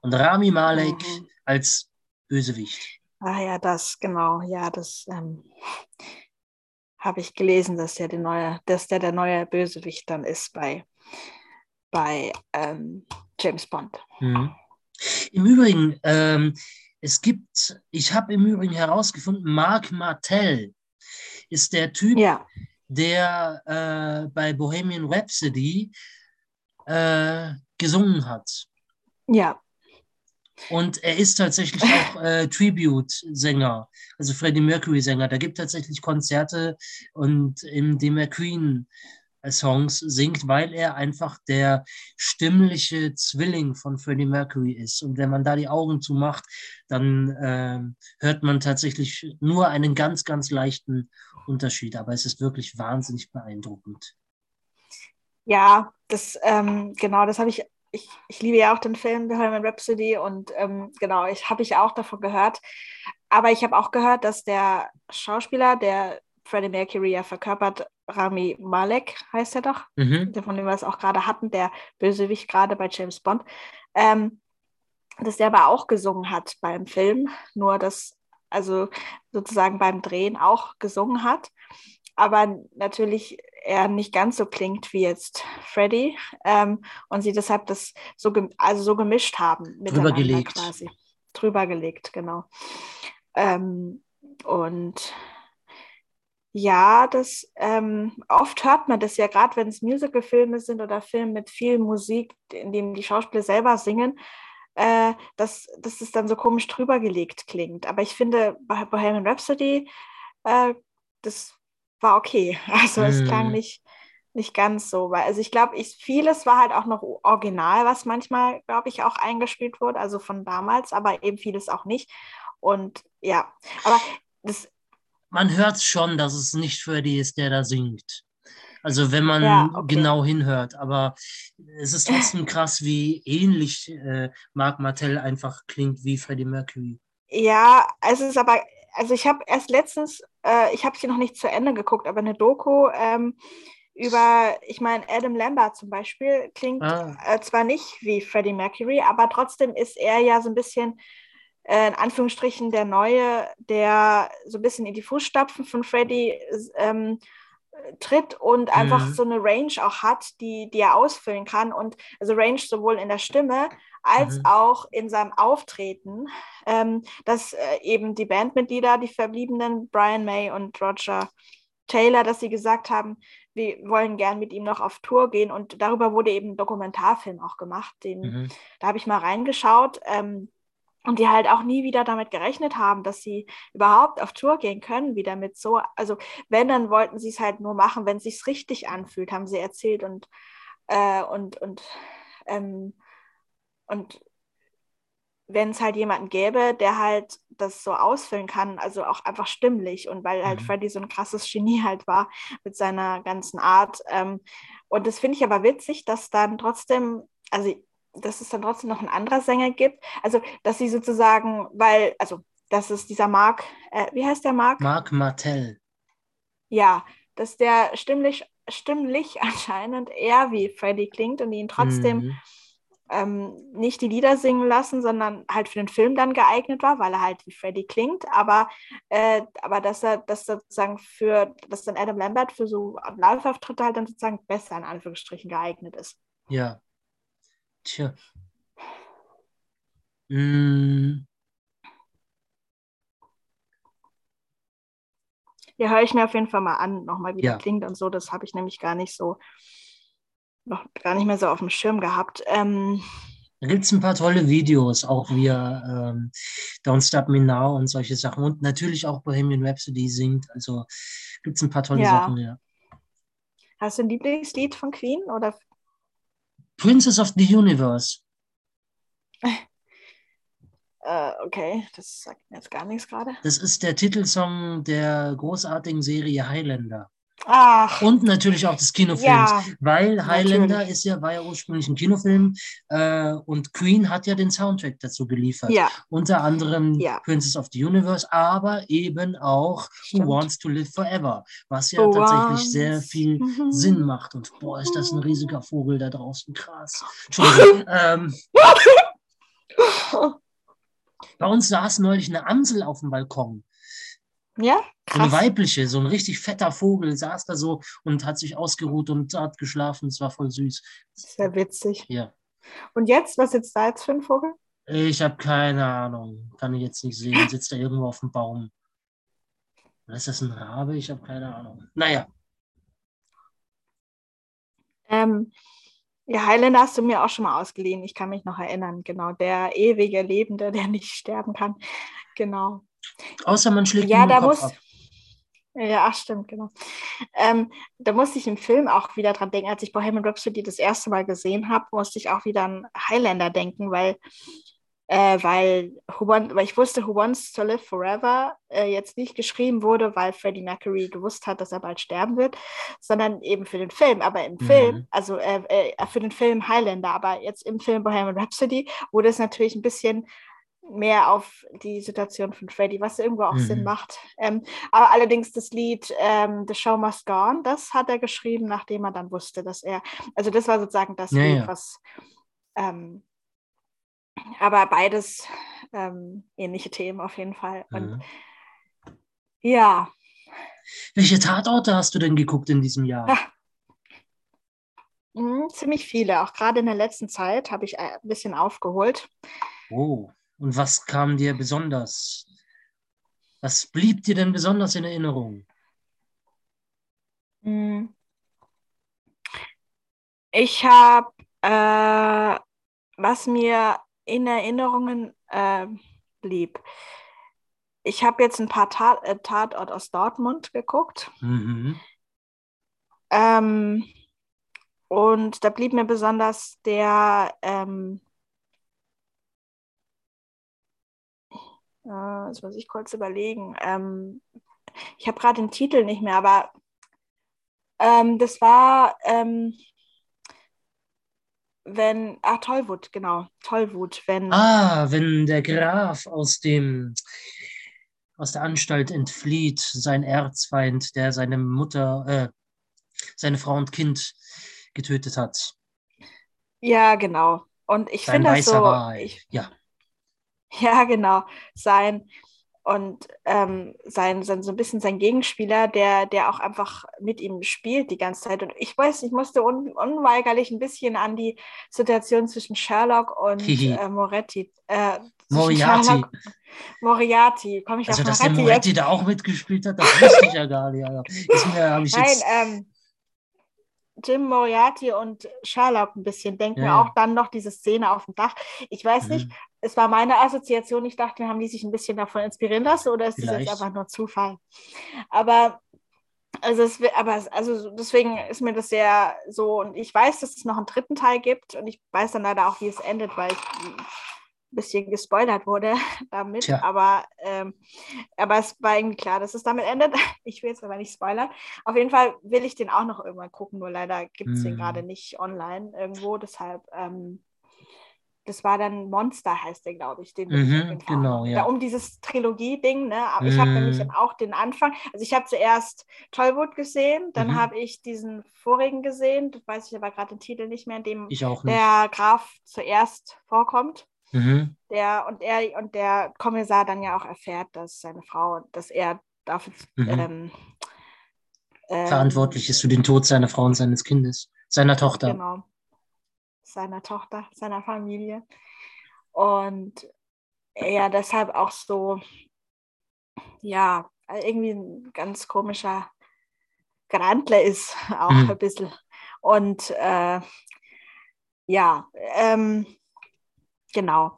A: Und Rami Malek mhm. als Bösewicht.
B: Ah ja, das, genau. Ja, das ähm, habe ich gelesen, dass der, der neue, dass der der neue Bösewicht dann ist bei, bei ähm, James Bond.
A: Mhm. Im Übrigen, ähm, es gibt, ich habe im Übrigen herausgefunden, Mark Martell ist der Typ, ja. der äh, bei Bohemian Rhapsody äh, gesungen hat.
B: Ja.
A: Und er ist tatsächlich auch äh, Tribute-Sänger, also Freddie Mercury-Sänger. Da gibt tatsächlich Konzerte und in dem er Queen Songs singt, weil er einfach der stimmliche Zwilling von Freddie Mercury ist. Und wenn man da die Augen zumacht, dann äh, hört man tatsächlich nur einen ganz, ganz leichten Unterschied. Aber es ist wirklich wahnsinnig beeindruckend.
B: Ja, das ähm, genau, das habe ich ich, ich liebe ja auch den Film Bohemian Rhapsody und ähm, genau, ich habe ich auch davon gehört. Aber ich habe auch gehört, dass der Schauspieler, der Freddie Mercury ja verkörpert, Rami Malek heißt er doch, mhm. von dem wir es auch gerade hatten, der Bösewicht gerade bei James Bond, ähm, dass der aber auch gesungen hat beim Film, nur dass also sozusagen beim Drehen auch gesungen hat, aber natürlich er nicht ganz so klingt wie jetzt Freddy ähm, und sie deshalb das so, also so gemischt haben.
A: Drüber gelegt.
B: Quasi. Drüber gelegt, genau. Ähm, und ja, das ähm, oft hört man das ja, gerade wenn es Musicalfilme sind oder Filme mit viel Musik, in dem die Schauspieler selber singen, äh, dass, dass es dann so komisch drüber gelegt klingt. Aber ich finde, bei Bohemian Rhapsody, äh, das war okay. Also es klang mhm. nicht, nicht ganz so. Weil, also ich glaube, ich, vieles war halt auch noch original, was manchmal, glaube ich, auch eingespielt wurde, also von damals, aber eben vieles auch nicht. Und ja, aber das.
A: Man hört schon, dass es nicht Freddy ist, der da singt. Also wenn man ja, okay. genau hinhört, aber es ist trotzdem krass, wie ähnlich äh, Marc Martell einfach klingt wie Freddie Mercury.
B: Ja, es ist aber, also ich habe erst letztens äh, ich habe sie noch nicht zu Ende geguckt, aber eine Doku ähm, über, ich meine, Adam Lambert zum Beispiel klingt ah. äh, zwar nicht wie Freddie Mercury, aber trotzdem ist er ja so ein bisschen, äh, in Anführungsstrichen, der Neue, der so ein bisschen in die Fußstapfen von Freddie ähm, tritt und einfach mhm. so eine Range auch hat, die, die er ausfüllen kann. Und also Range sowohl in der Stimme als mhm. auch in seinem Auftreten, ähm, dass äh, eben die Bandmitglieder, die Verbliebenen, Brian May und Roger Taylor, dass sie gesagt haben, wir wollen gern mit ihm noch auf Tour gehen. Und darüber wurde eben ein Dokumentarfilm auch gemacht. Den, mhm. Da habe ich mal reingeschaut. Ähm, und die halt auch nie wieder damit gerechnet haben, dass sie überhaupt auf Tour gehen können, wieder mit so, also wenn, dann wollten sie es halt nur machen, wenn es sich richtig anfühlt, haben sie erzählt und, äh, und, und ähm, und wenn es halt jemanden gäbe, der halt das so ausfüllen kann, also auch einfach stimmlich und weil halt mhm. Freddy so ein krasses Genie halt war mit seiner ganzen Art. Ähm, und das finde ich aber witzig, dass dann trotzdem, also dass es dann trotzdem noch einen anderen Sänger gibt. Also, dass sie sozusagen, weil, also, dass es dieser Mark, äh, wie heißt der Mark?
A: Mark Martell.
B: Ja, dass der stimmlich, stimmlich anscheinend eher wie Freddy klingt und ihn trotzdem
A: Mhm.
B: Ähm, nicht die Lieder singen lassen, sondern halt für den Film dann geeignet war, weil er halt wie Freddy klingt, aber, äh, aber dass er dass sozusagen für, dass dann Adam Lambert für so Live-Auftritte halt dann sozusagen besser in Anführungsstrichen geeignet ist.
A: Ja. Tja. Mm,
B: Ja, höre ich mir auf jeden Fall mal an, nochmal wie
A: Ja.
B: der klingt und so. Das habe ich nämlich gar nicht so, noch gar nicht mehr so auf dem Schirm gehabt. Ähm,
A: Da gibt es ein paar tolle Videos, auch wie er ähm, Don't Stop Me Now und solche Sachen. Und natürlich auch Bohemian Rhapsody singt. Also gibt es ein paar tolle
B: Ja.
A: Sachen, ja.
B: hast du ein Lieblingslied von Queen oder
A: Princess of the Universe.
B: äh, okay, das sagt mir jetzt gar nichts gerade.
A: Das ist der Titelsong der großartigen Serie Highlander.
B: Ach,
A: Und natürlich auch des Kinofilms.
B: ja,
A: Weil Highlander
B: Natürlich.
A: ist ja, war ja ursprünglich ein Kinofilm äh, und Queen hat ja den Soundtrack dazu geliefert.
B: ja,
A: Unter anderem
B: Ja.
A: Princess of the Universe, aber eben auch
B: Stimmt.
A: Who Wants to Live Forever, was ja
B: Who
A: tatsächlich sehr
B: wants-
A: viel
B: Mhm.
A: Sinn macht. Und boah, ist das ein riesiger Vogel da draußen. Krass. Entschuldigung. ähm, bei uns saß neulich eine Amsel auf dem Balkon.
B: Ja,
A: So eine
B: krass.
A: weibliche, so ein richtig fetter Vogel saß da so und hat sich ausgeruht und hat geschlafen. Es war voll süß.
B: Sehr witzig.
A: Ja.
B: Und jetzt, was sitzt da jetzt für ein Vogel?
A: Ich habe keine Ahnung. Kann ich jetzt nicht sehen. Sitzt da irgendwo auf dem Baum. Oder ist das ein Rabe? Ich habe keine Ahnung. Naja,
B: Ähm, ja, Highlander hast du mir auch schon mal ausgeliehen. Ich kann mich noch erinnern. Genau, der ewige Lebende, der nicht sterben kann. Genau.
A: Außer man schlägt
B: Ja, da muss.
A: ab.
B: Ja, ach, stimmt, genau. Ähm, da musste ich im Film auch wieder dran denken. Als ich Bohemian Rhapsody das erste Mal gesehen habe, musste ich auch wieder an Highlander denken, weil, äh, weil, Want, weil ich wusste, Who Wants to Live Forever äh, jetzt nicht geschrieben wurde, weil Freddie Mercury gewusst hat, dass er bald sterben wird, sondern eben für den Film. Aber im
A: Mhm.
B: Film, also äh, äh, für den Film Highlander, aber jetzt im Film Bohemian Rhapsody wurde es natürlich ein bisschen mehr auf die Situation von Freddie, was irgendwo auch
A: Mhm.
B: Sinn macht. Ähm, aber allerdings das Lied ähm, The Show Must Go On, das hat er geschrieben, nachdem er dann wusste, dass er, also das war sozusagen das
A: Ja,
B: Lied,
A: ja.
B: was, ähm, aber beides ähm, ähnliche Themen auf jeden Fall. Und
A: Mhm.
B: ja,
A: Welche Tatorte hast du denn geguckt in diesem Jahr?
B: Ah. mh, ziemlich viele, auch gerade in der letzten Zeit habe ich ein bisschen aufgeholt.
A: Oh, und was kam dir besonders? Was blieb dir denn besonders in Erinnerung?
B: Mm. Ich habe, äh, was mir in Erinnerungen äh, blieb. Ich habe jetzt ein paar Tat, äh, Tatort aus Dortmund geguckt.
A: Mhm.
B: Ähm, und da blieb mir besonders der, ähm, äh, jetzt muss ich kurz überlegen. Ähm, ich habe gerade den Titel nicht mehr, aber ähm, das war, ähm, wenn, ah, Tollwut, genau, Tollwut, wenn,
A: Ah, wenn der Graf aus dem aus der Anstalt entflieht, sein Erzfeind, der seine Mutter, äh, seine Frau und Kind getötet hat.
B: ja, genau. Und ich finde das so, ich,
A: Ja.
B: Ja, genau. Sein und ähm, sein, sein so ein bisschen sein Gegenspieler, der, der auch einfach mit ihm spielt die ganze Zeit. Und ich weiß, ich musste un, unweigerlich ein bisschen an die Situation zwischen Sherlock und äh, Moretti. Äh,
A: Moriarty.
B: Sherlock- Moriarty. Komme ich
A: Also,
B: auf
A: dass der
B: Moretti
A: Moretti
B: jetzt?
A: da auch mitgespielt hat, das wusste ich ja gar nicht. Alter. Ist mir, ich
B: Nein,
A: jetzt,
B: ähm, Jim Moriarty und Sherlock ein bisschen. Denken
A: Ja,
B: auch dann noch diese Szene auf dem Dach. Ich weiß nicht,
A: Mhm.
B: es war meine Assoziation. Ich dachte, haben die sich ein bisschen davon inspirieren lassen oder ist das
A: Vielleicht.
B: jetzt einfach nur Zufall? Aber, also, es, aber also deswegen ist mir das sehr so. Und ich weiß, dass es noch einen dritten Teil gibt und ich weiß dann leider auch, wie es endet, weil ich bisschen gespoilert wurde damit.
A: Tja.
B: Aber, ähm, aber es war irgendwie klar, dass es damit endet. Ich will jetzt aber nicht spoilern. Auf jeden Fall will ich den auch noch irgendwann gucken, nur leider gibt es den
A: Mhm.
B: gerade nicht online irgendwo. Deshalb, ähm, das war dann Monster, heißt der, glaube ich. Den
A: mhm, genau,
B: ja. Da um dieses Trilogie-Ding, ne? Aber ich habe nämlich
A: Mhm.
B: auch den Anfang. Also ich habe zuerst Tollwood gesehen, dann
A: Mhm.
B: habe ich diesen vorigen gesehen, das weiß ich aber gerade den Titel nicht mehr, in dem
A: Ich
B: der Graf zuerst vorkommt.
A: Mhm.
B: Der und er und der Kommissar dann ja auch erfährt, dass seine Frau, dass er dafür
A: Mhm.
B: ähm, ähm,
A: Verantwortlich ist für den Tod seiner Frau und seines Kindes, seiner Tochter.
B: Genau. Seiner Tochter, seiner Familie. Und er deshalb auch so, ja, irgendwie ein ganz komischer Grandler ist, auch
A: Mhm.
B: ein bisschen. Und äh, ja, ähm, genau.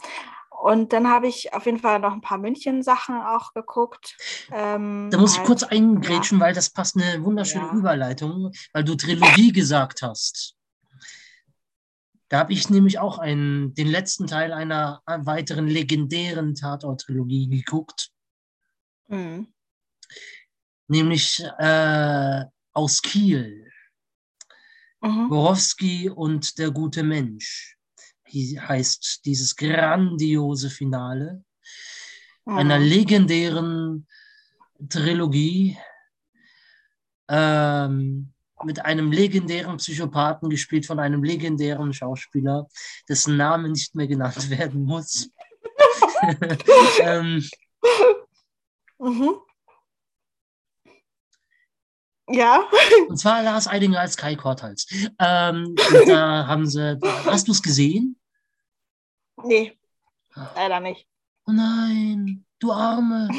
B: Und dann habe ich auf jeden Fall noch ein paar München-Sachen auch geguckt. Ähm,
A: Da muss ich
B: halt-
A: kurz eingrätschen, weil das passt eine wunderschöne
B: Ja.
A: Überleitung, weil du Trilogie gesagt hast. Da habe ich nämlich auch einen, den letzten Teil einer weiteren legendären Tatort-Trilogie geguckt,
B: Mhm.
A: nämlich äh, aus Kiel,
B: Mhm.
A: Borowski und der gute Mensch. Heißt dieses grandiose Finale einer
B: Mhm.
A: legendären Trilogie ähm, mit einem legendären Psychopathen, gespielt von einem legendären Schauspieler, dessen Name nicht mehr genannt werden muss. ähm,
B: Mhm. Ja.
A: und zwar Lars Eidinger als Kai Korthals. Ähm, da haben sie, hast du es gesehen?
B: Nee, leider nicht.
A: Oh nein, du Arme.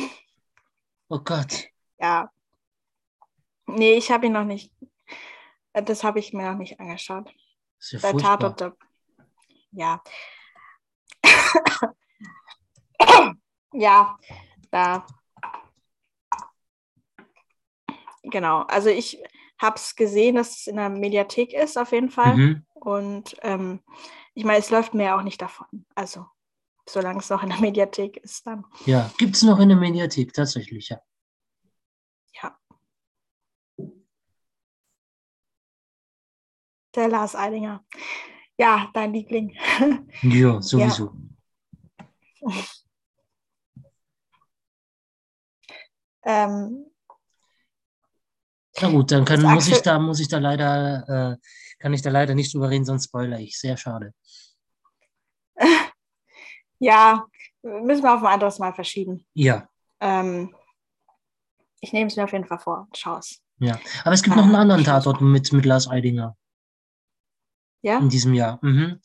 A: Oh Gott.
B: Ja. Nee, ich habe ihn noch nicht. Das habe ich mir noch nicht angeschaut.
A: Das ist ja
B: Bei. Tatort. Ja. ja, da. Genau. Also ich habe es gesehen, dass es in der Mediathek ist, auf jeden Fall.
A: Mhm.
B: Und ähm, ich meine, es läuft mir auch nicht davon. Also, solange es noch in der Mediathek ist, dann.
A: Ja, gibt es noch in der Mediathek, tatsächlich, ja.
B: Ja. Der Lars Eidinger. Ja, dein Liebling.
A: Ja, sowieso.
B: ähm,
A: Na gut, dann kann, muss ich da, muss ich da leider, äh, kann ich da leider nicht drüber reden, sonst spoiler ich. Sehr schade.
B: ja, müssen wir auf ein anderes Mal verschieben.
A: Ja,
B: Ähm, ich nehme es mir auf jeden Fall vor. Schau es.
A: ja. Aber es gibt noch einen
B: Ah,
A: anderen Tatort mit, mit Lars Eidinger
B: Ja?
A: in diesem Jahr. Mhm.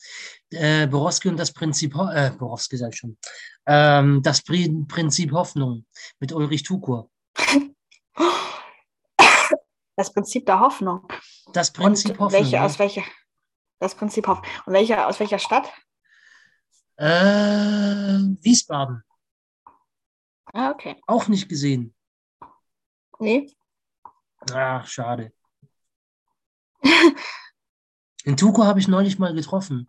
A: Äh, Borowski und das Prinzip, Ho äh, Borowski sag ich schon. Ähm, das Pri Prinzip Hoffnung mit Ulrich Tukur.
B: Das Prinzip der Hoffnung.
A: Das Prinzip
B: Und
A: Hoffnung.
B: welche
A: ja.
B: aus welcher? Das Prinzip Hoffnung. Und welche aus welcher Stadt?
A: Äh, Wiesbaden.
B: Ah, okay.
A: Auch nicht gesehen.
B: Nee.
A: Ach, schade. In Tuko habe ich neulich mal getroffen.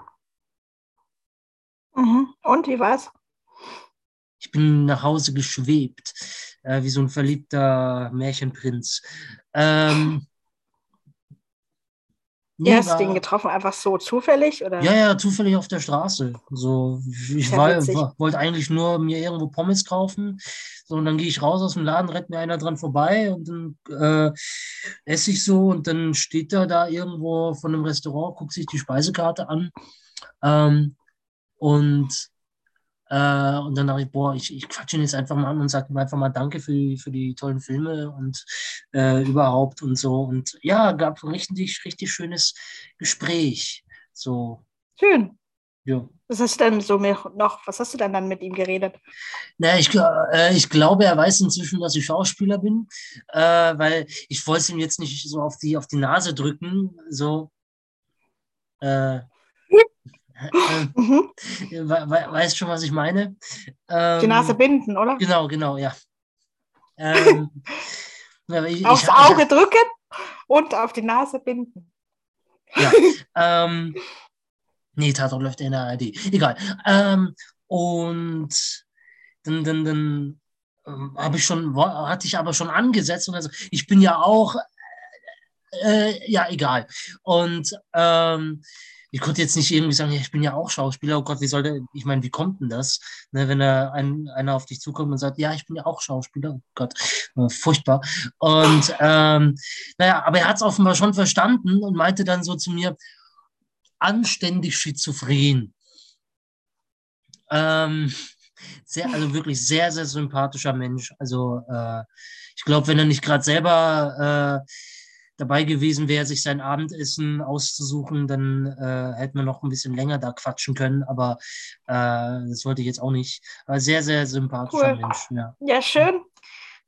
B: Mhm. Und wie war's?
A: Ich bin nach Hause geschwebt, äh, wie so ein verliebter Märchenprinz. Ähm, nee,
B: hast du den getroffen? Einfach so zufällig? Oder?
A: Ja, ja, zufällig auf der Straße. So, ich
B: Ja,
A: wollte eigentlich nur mir irgendwo Pommes kaufen. So, und dann gehe ich raus aus dem Laden, rennt mir einer dran vorbei und dann äh, esse ich so und dann steht er da irgendwo von einem Restaurant, guckt sich die Speisekarte an. Ähm, und, äh, und dann dachte ich, boah, ich, ich quatsche ihn jetzt einfach mal an und sage ihm einfach mal Danke für, die- für die tollen Filme und äh, überhaupt und so. Und ja, gab ein richtig, richtig schönes Gespräch. So,
B: Schön.
A: ja.
B: Was hast du denn so noch? Was hast du denn dann mit ihm geredet?
A: Na, ich, äh, ich glaube, er weiß inzwischen, dass ich Schauspieler bin, äh, weil ich wollte es ihm jetzt nicht so auf die, auf die Nase drücken, so. Äh,
B: Mhm.
A: we we weißt schon, was ich meine?
B: Die
A: Ähm,
B: Nase binden, oder?
A: Genau, genau, ja. Ähm, ich,
B: Aufs
A: ich,
B: Auge drücken und auf die Nase binden.
A: Ja. Ähm, nee, Tatort läuft in der ARD. Egal. Ähm, und dann, dann, dann ähm, habe ich schon, hatte ich aber schon angesetzt und also ich bin ja auch, äh, ja, egal. Und ähm, ich konnte jetzt nicht irgendwie sagen, ja, ich bin ja auch Schauspieler. Oh Gott, wie soll der, ich meine, wie kommt denn das? Ne, wenn da ein, einer auf dich zukommt und sagt, ja, ich bin ja auch Schauspieler. Oh Gott, äh, furchtbar. Und ähm, naja, aber er hat es offenbar schon verstanden und meinte dann so zu mir, anständig schizophren. Ähm, sehr, also wirklich sehr, sehr sympathischer Mensch. Also äh, ich glaube, wenn er nicht gerade selber äh, dabei gewesen wäre, sich sein Abendessen auszusuchen, dann äh, hätten wir noch ein bisschen länger da quatschen können, aber äh, das wollte ich jetzt auch nicht. Aber sehr, sehr sympathischer
B: Cool.
A: Mensch. Ja.
B: Ja, schön.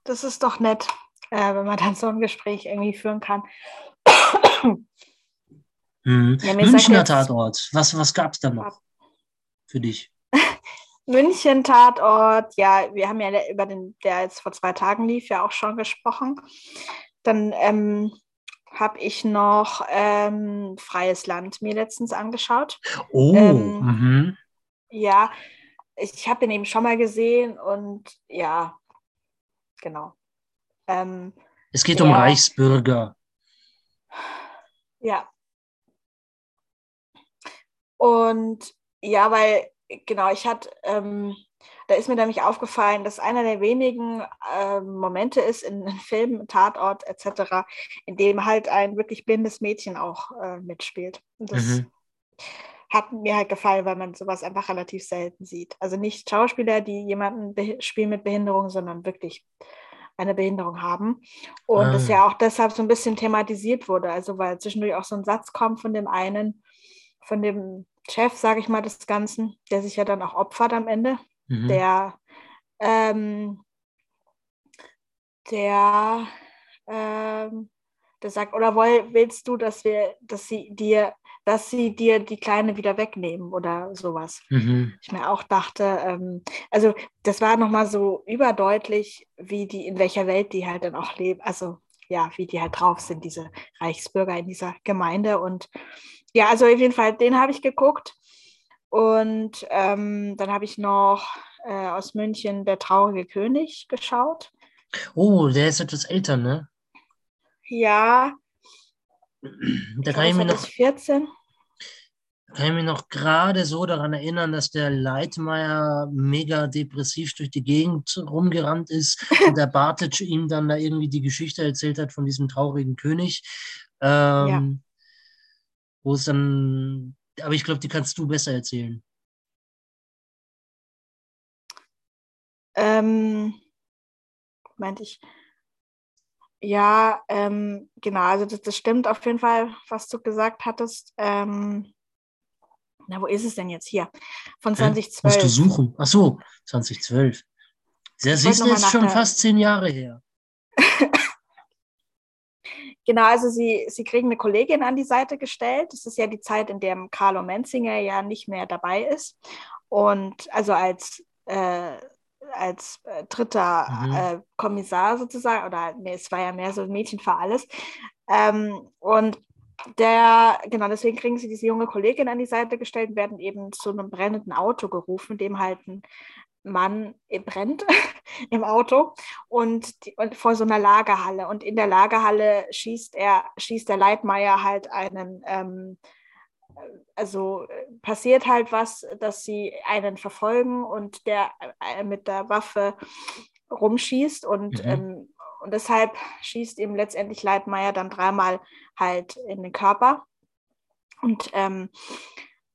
B: Das ist doch nett, äh, wenn man dann so ein Gespräch irgendwie führen kann.
A: Mhm.
B: Ja,
A: Münchner
B: jetzt-
A: Tatort. Was, was gab es da noch für dich?
B: München Tatort, ja, wir haben ja über den, der jetzt vor zwei Tagen lief, ja auch schon gesprochen. Dann ähm, habe ich noch ähm, Freies Land mir letztens angeschaut.
A: Oh,
B: Ähm,
A: mhm.
B: Ja, ich habe ihn eben schon mal gesehen und ja, genau. Ähm,
A: es geht um
B: ja.
A: Reichsbürger.
B: Ja. Und ja, weil, genau, ich hatte, ähm, da ist mir nämlich aufgefallen, dass einer der wenigen ähm, Momente ist in, in Filmen, Tatort etc., in dem halt ein wirklich blindes Mädchen auch äh, mitspielt. Und das
A: Mhm.
B: hat mir halt gefallen, weil man sowas einfach relativ selten sieht. Also nicht Schauspieler, die jemanden spielen mit Behinderung, sondern wirklich eine Behinderung haben. Und das
A: Ah.
B: ja auch deshalb so ein bisschen thematisiert wurde. Also weil zwischendurch auch so ein Satz kommt von dem einen, von dem Chef, sage ich mal, des Ganzen, der sich ja dann auch opfert am Ende,
A: Mhm.
B: der, ähm, der, ähm, der sagt, oder woll, willst du, dass wir, dass sie dir, dass sie dir die Kleine wieder wegnehmen oder sowas?
A: Mhm.
B: Ich mir auch dachte, ähm, also das war nochmal so überdeutlich, wie die, in welcher Welt die halt dann auch leben, also ja, wie die halt drauf sind, diese Reichsbürger in dieser Gemeinde. Und ja, also auf jeden Fall, den habe ich geguckt. Und ähm, dann habe ich noch äh, aus München Der traurige König geschaut.
A: Oh, der ist etwas älter, ne?
B: Ja,
A: Da kann ich mir noch,
B: ist 14.
A: kann ich mich noch gerade so daran erinnern, dass der Leitmeier mega depressiv durch die Gegend rumgerannt ist und der Bartic ihm dann da irgendwie die Geschichte erzählt hat von diesem traurigen König. Ähm, Wo es dann, aber ich glaube, die kannst du besser erzählen.
B: Ähm, meinte ich. Ja, ähm, genau, also das, das stimmt auf jeden Fall, was du gesagt hattest. Ähm, na, wo ist es denn jetzt hier? Von
A: Hä? Musst du
B: 2012.
A: suchen. Ach so, 2012. Der
B: Ich
A: siehst
B: wollte
A: du
B: noch mal
A: jetzt schon
B: der-
A: fast zehn Jahre her.
B: Genau, also sie, sie kriegen eine Kollegin an die Seite gestellt. Das ist ja die Zeit, in der Carlo Menzinger ja nicht mehr dabei ist. Und also als, äh, als äh, dritter
A: Mhm.
B: äh, Kommissar sozusagen, oder nee, es war ja mehr so ein Mädchen für alles. Ähm, und der, genau, deswegen kriegen sie diese junge Kollegin an die Seite gestellt und werden eben zu einem brennenden Auto gerufen, dem halt ein Mann äh, brennt im Auto und, die, und vor so einer Lagerhalle. Und in der Lagerhalle schießt er, schießt der Leitmeier halt einen, ähm, also äh, passiert halt was, dass sie einen verfolgen und der äh, mit der Waffe rumschießt und,
A: Mhm.
B: ähm, und deshalb schießt ihm letztendlich Leitmeier dann dreimal halt in den Körper. Und, ähm,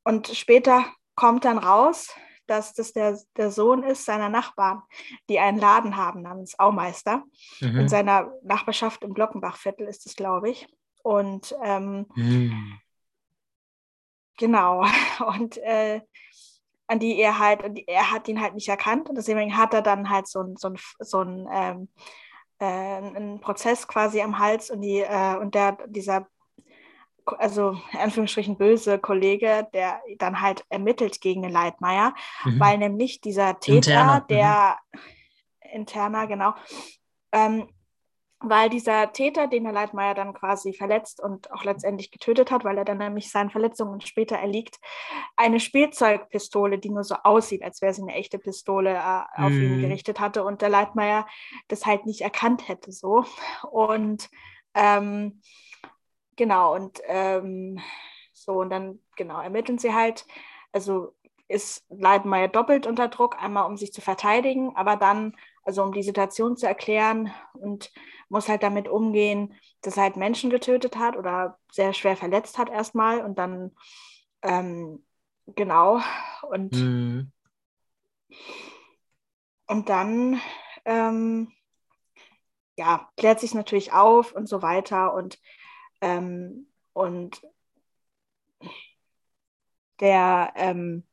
B: und später kommt dann raus, dass das der, der Sohn ist seiner Nachbarn, die einen Laden haben namens Aumeister. In
A: Mhm.
B: seiner Nachbarschaft im Glockenbachviertel ist es, glaube ich. Und ähm,
A: Mhm.
B: genau, und äh, an die er halt, und er hat ihn halt nicht erkannt und deswegen hat er dann halt so ein, so ein, so ein ähm, äh, einen Prozess quasi am Hals und die, äh, und der, dieser also in Anführungsstrichen böse Kollege, der dann halt ermittelt gegen den Leitmeier,
A: Mhm.
B: weil nämlich dieser Täter,
A: Interner, mhm.
B: der interner, genau, ähm, weil dieser Täter, den der Leitmeier dann quasi verletzt und auch letztendlich getötet hat, weil er dann nämlich seinen Verletzungen später erliegt, eine Spielzeugpistole, die nur so aussieht, als wäre sie eine echte Pistole, äh, auf ihn
A: Mhm.
B: gerichtet hatte und der Leitmeier das halt nicht erkannt hätte so. Und ähm, genau, und ähm, So, und dann, genau, ermitteln sie halt. Also ist Leidenmeier doppelt unter Druck, einmal um sich zu verteidigen, aber dann, also um die Situation zu erklären und muss halt damit umgehen, dass er halt Menschen getötet hat oder sehr schwer verletzt hat erstmal und dann, ähm, genau, und,
A: Mhm.
B: und dann, ähm, ja, klärt sich natürlich auf und so weiter und, ähm, und der, ähm,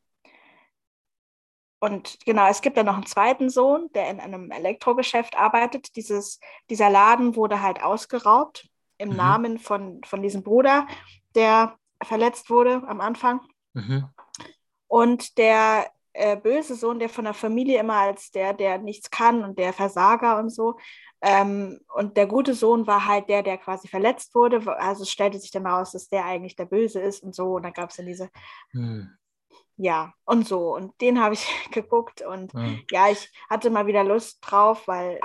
B: und genau, es gibt dann noch einen zweiten Sohn, der in einem Elektrogeschäft arbeitet. Dieses, dieser Laden wurde halt ausgeraubt im
A: Mhm.
B: Namen von, von diesem Bruder, der verletzt wurde am Anfang.
A: Mhm.
B: Und der äh, böse Sohn, der von der Familie immer als der, der nichts kann und der Versager und so. Ähm, und der gute Sohn war halt der, der quasi verletzt wurde. Also es stellte sich dann raus, dass der eigentlich der Böse ist und so. Und dann gab es dann diese,
A: Mhm.
B: ja, und so. Und den habe ich geguckt und
A: Ja.
B: ja, ich hatte mal wieder Lust drauf, weil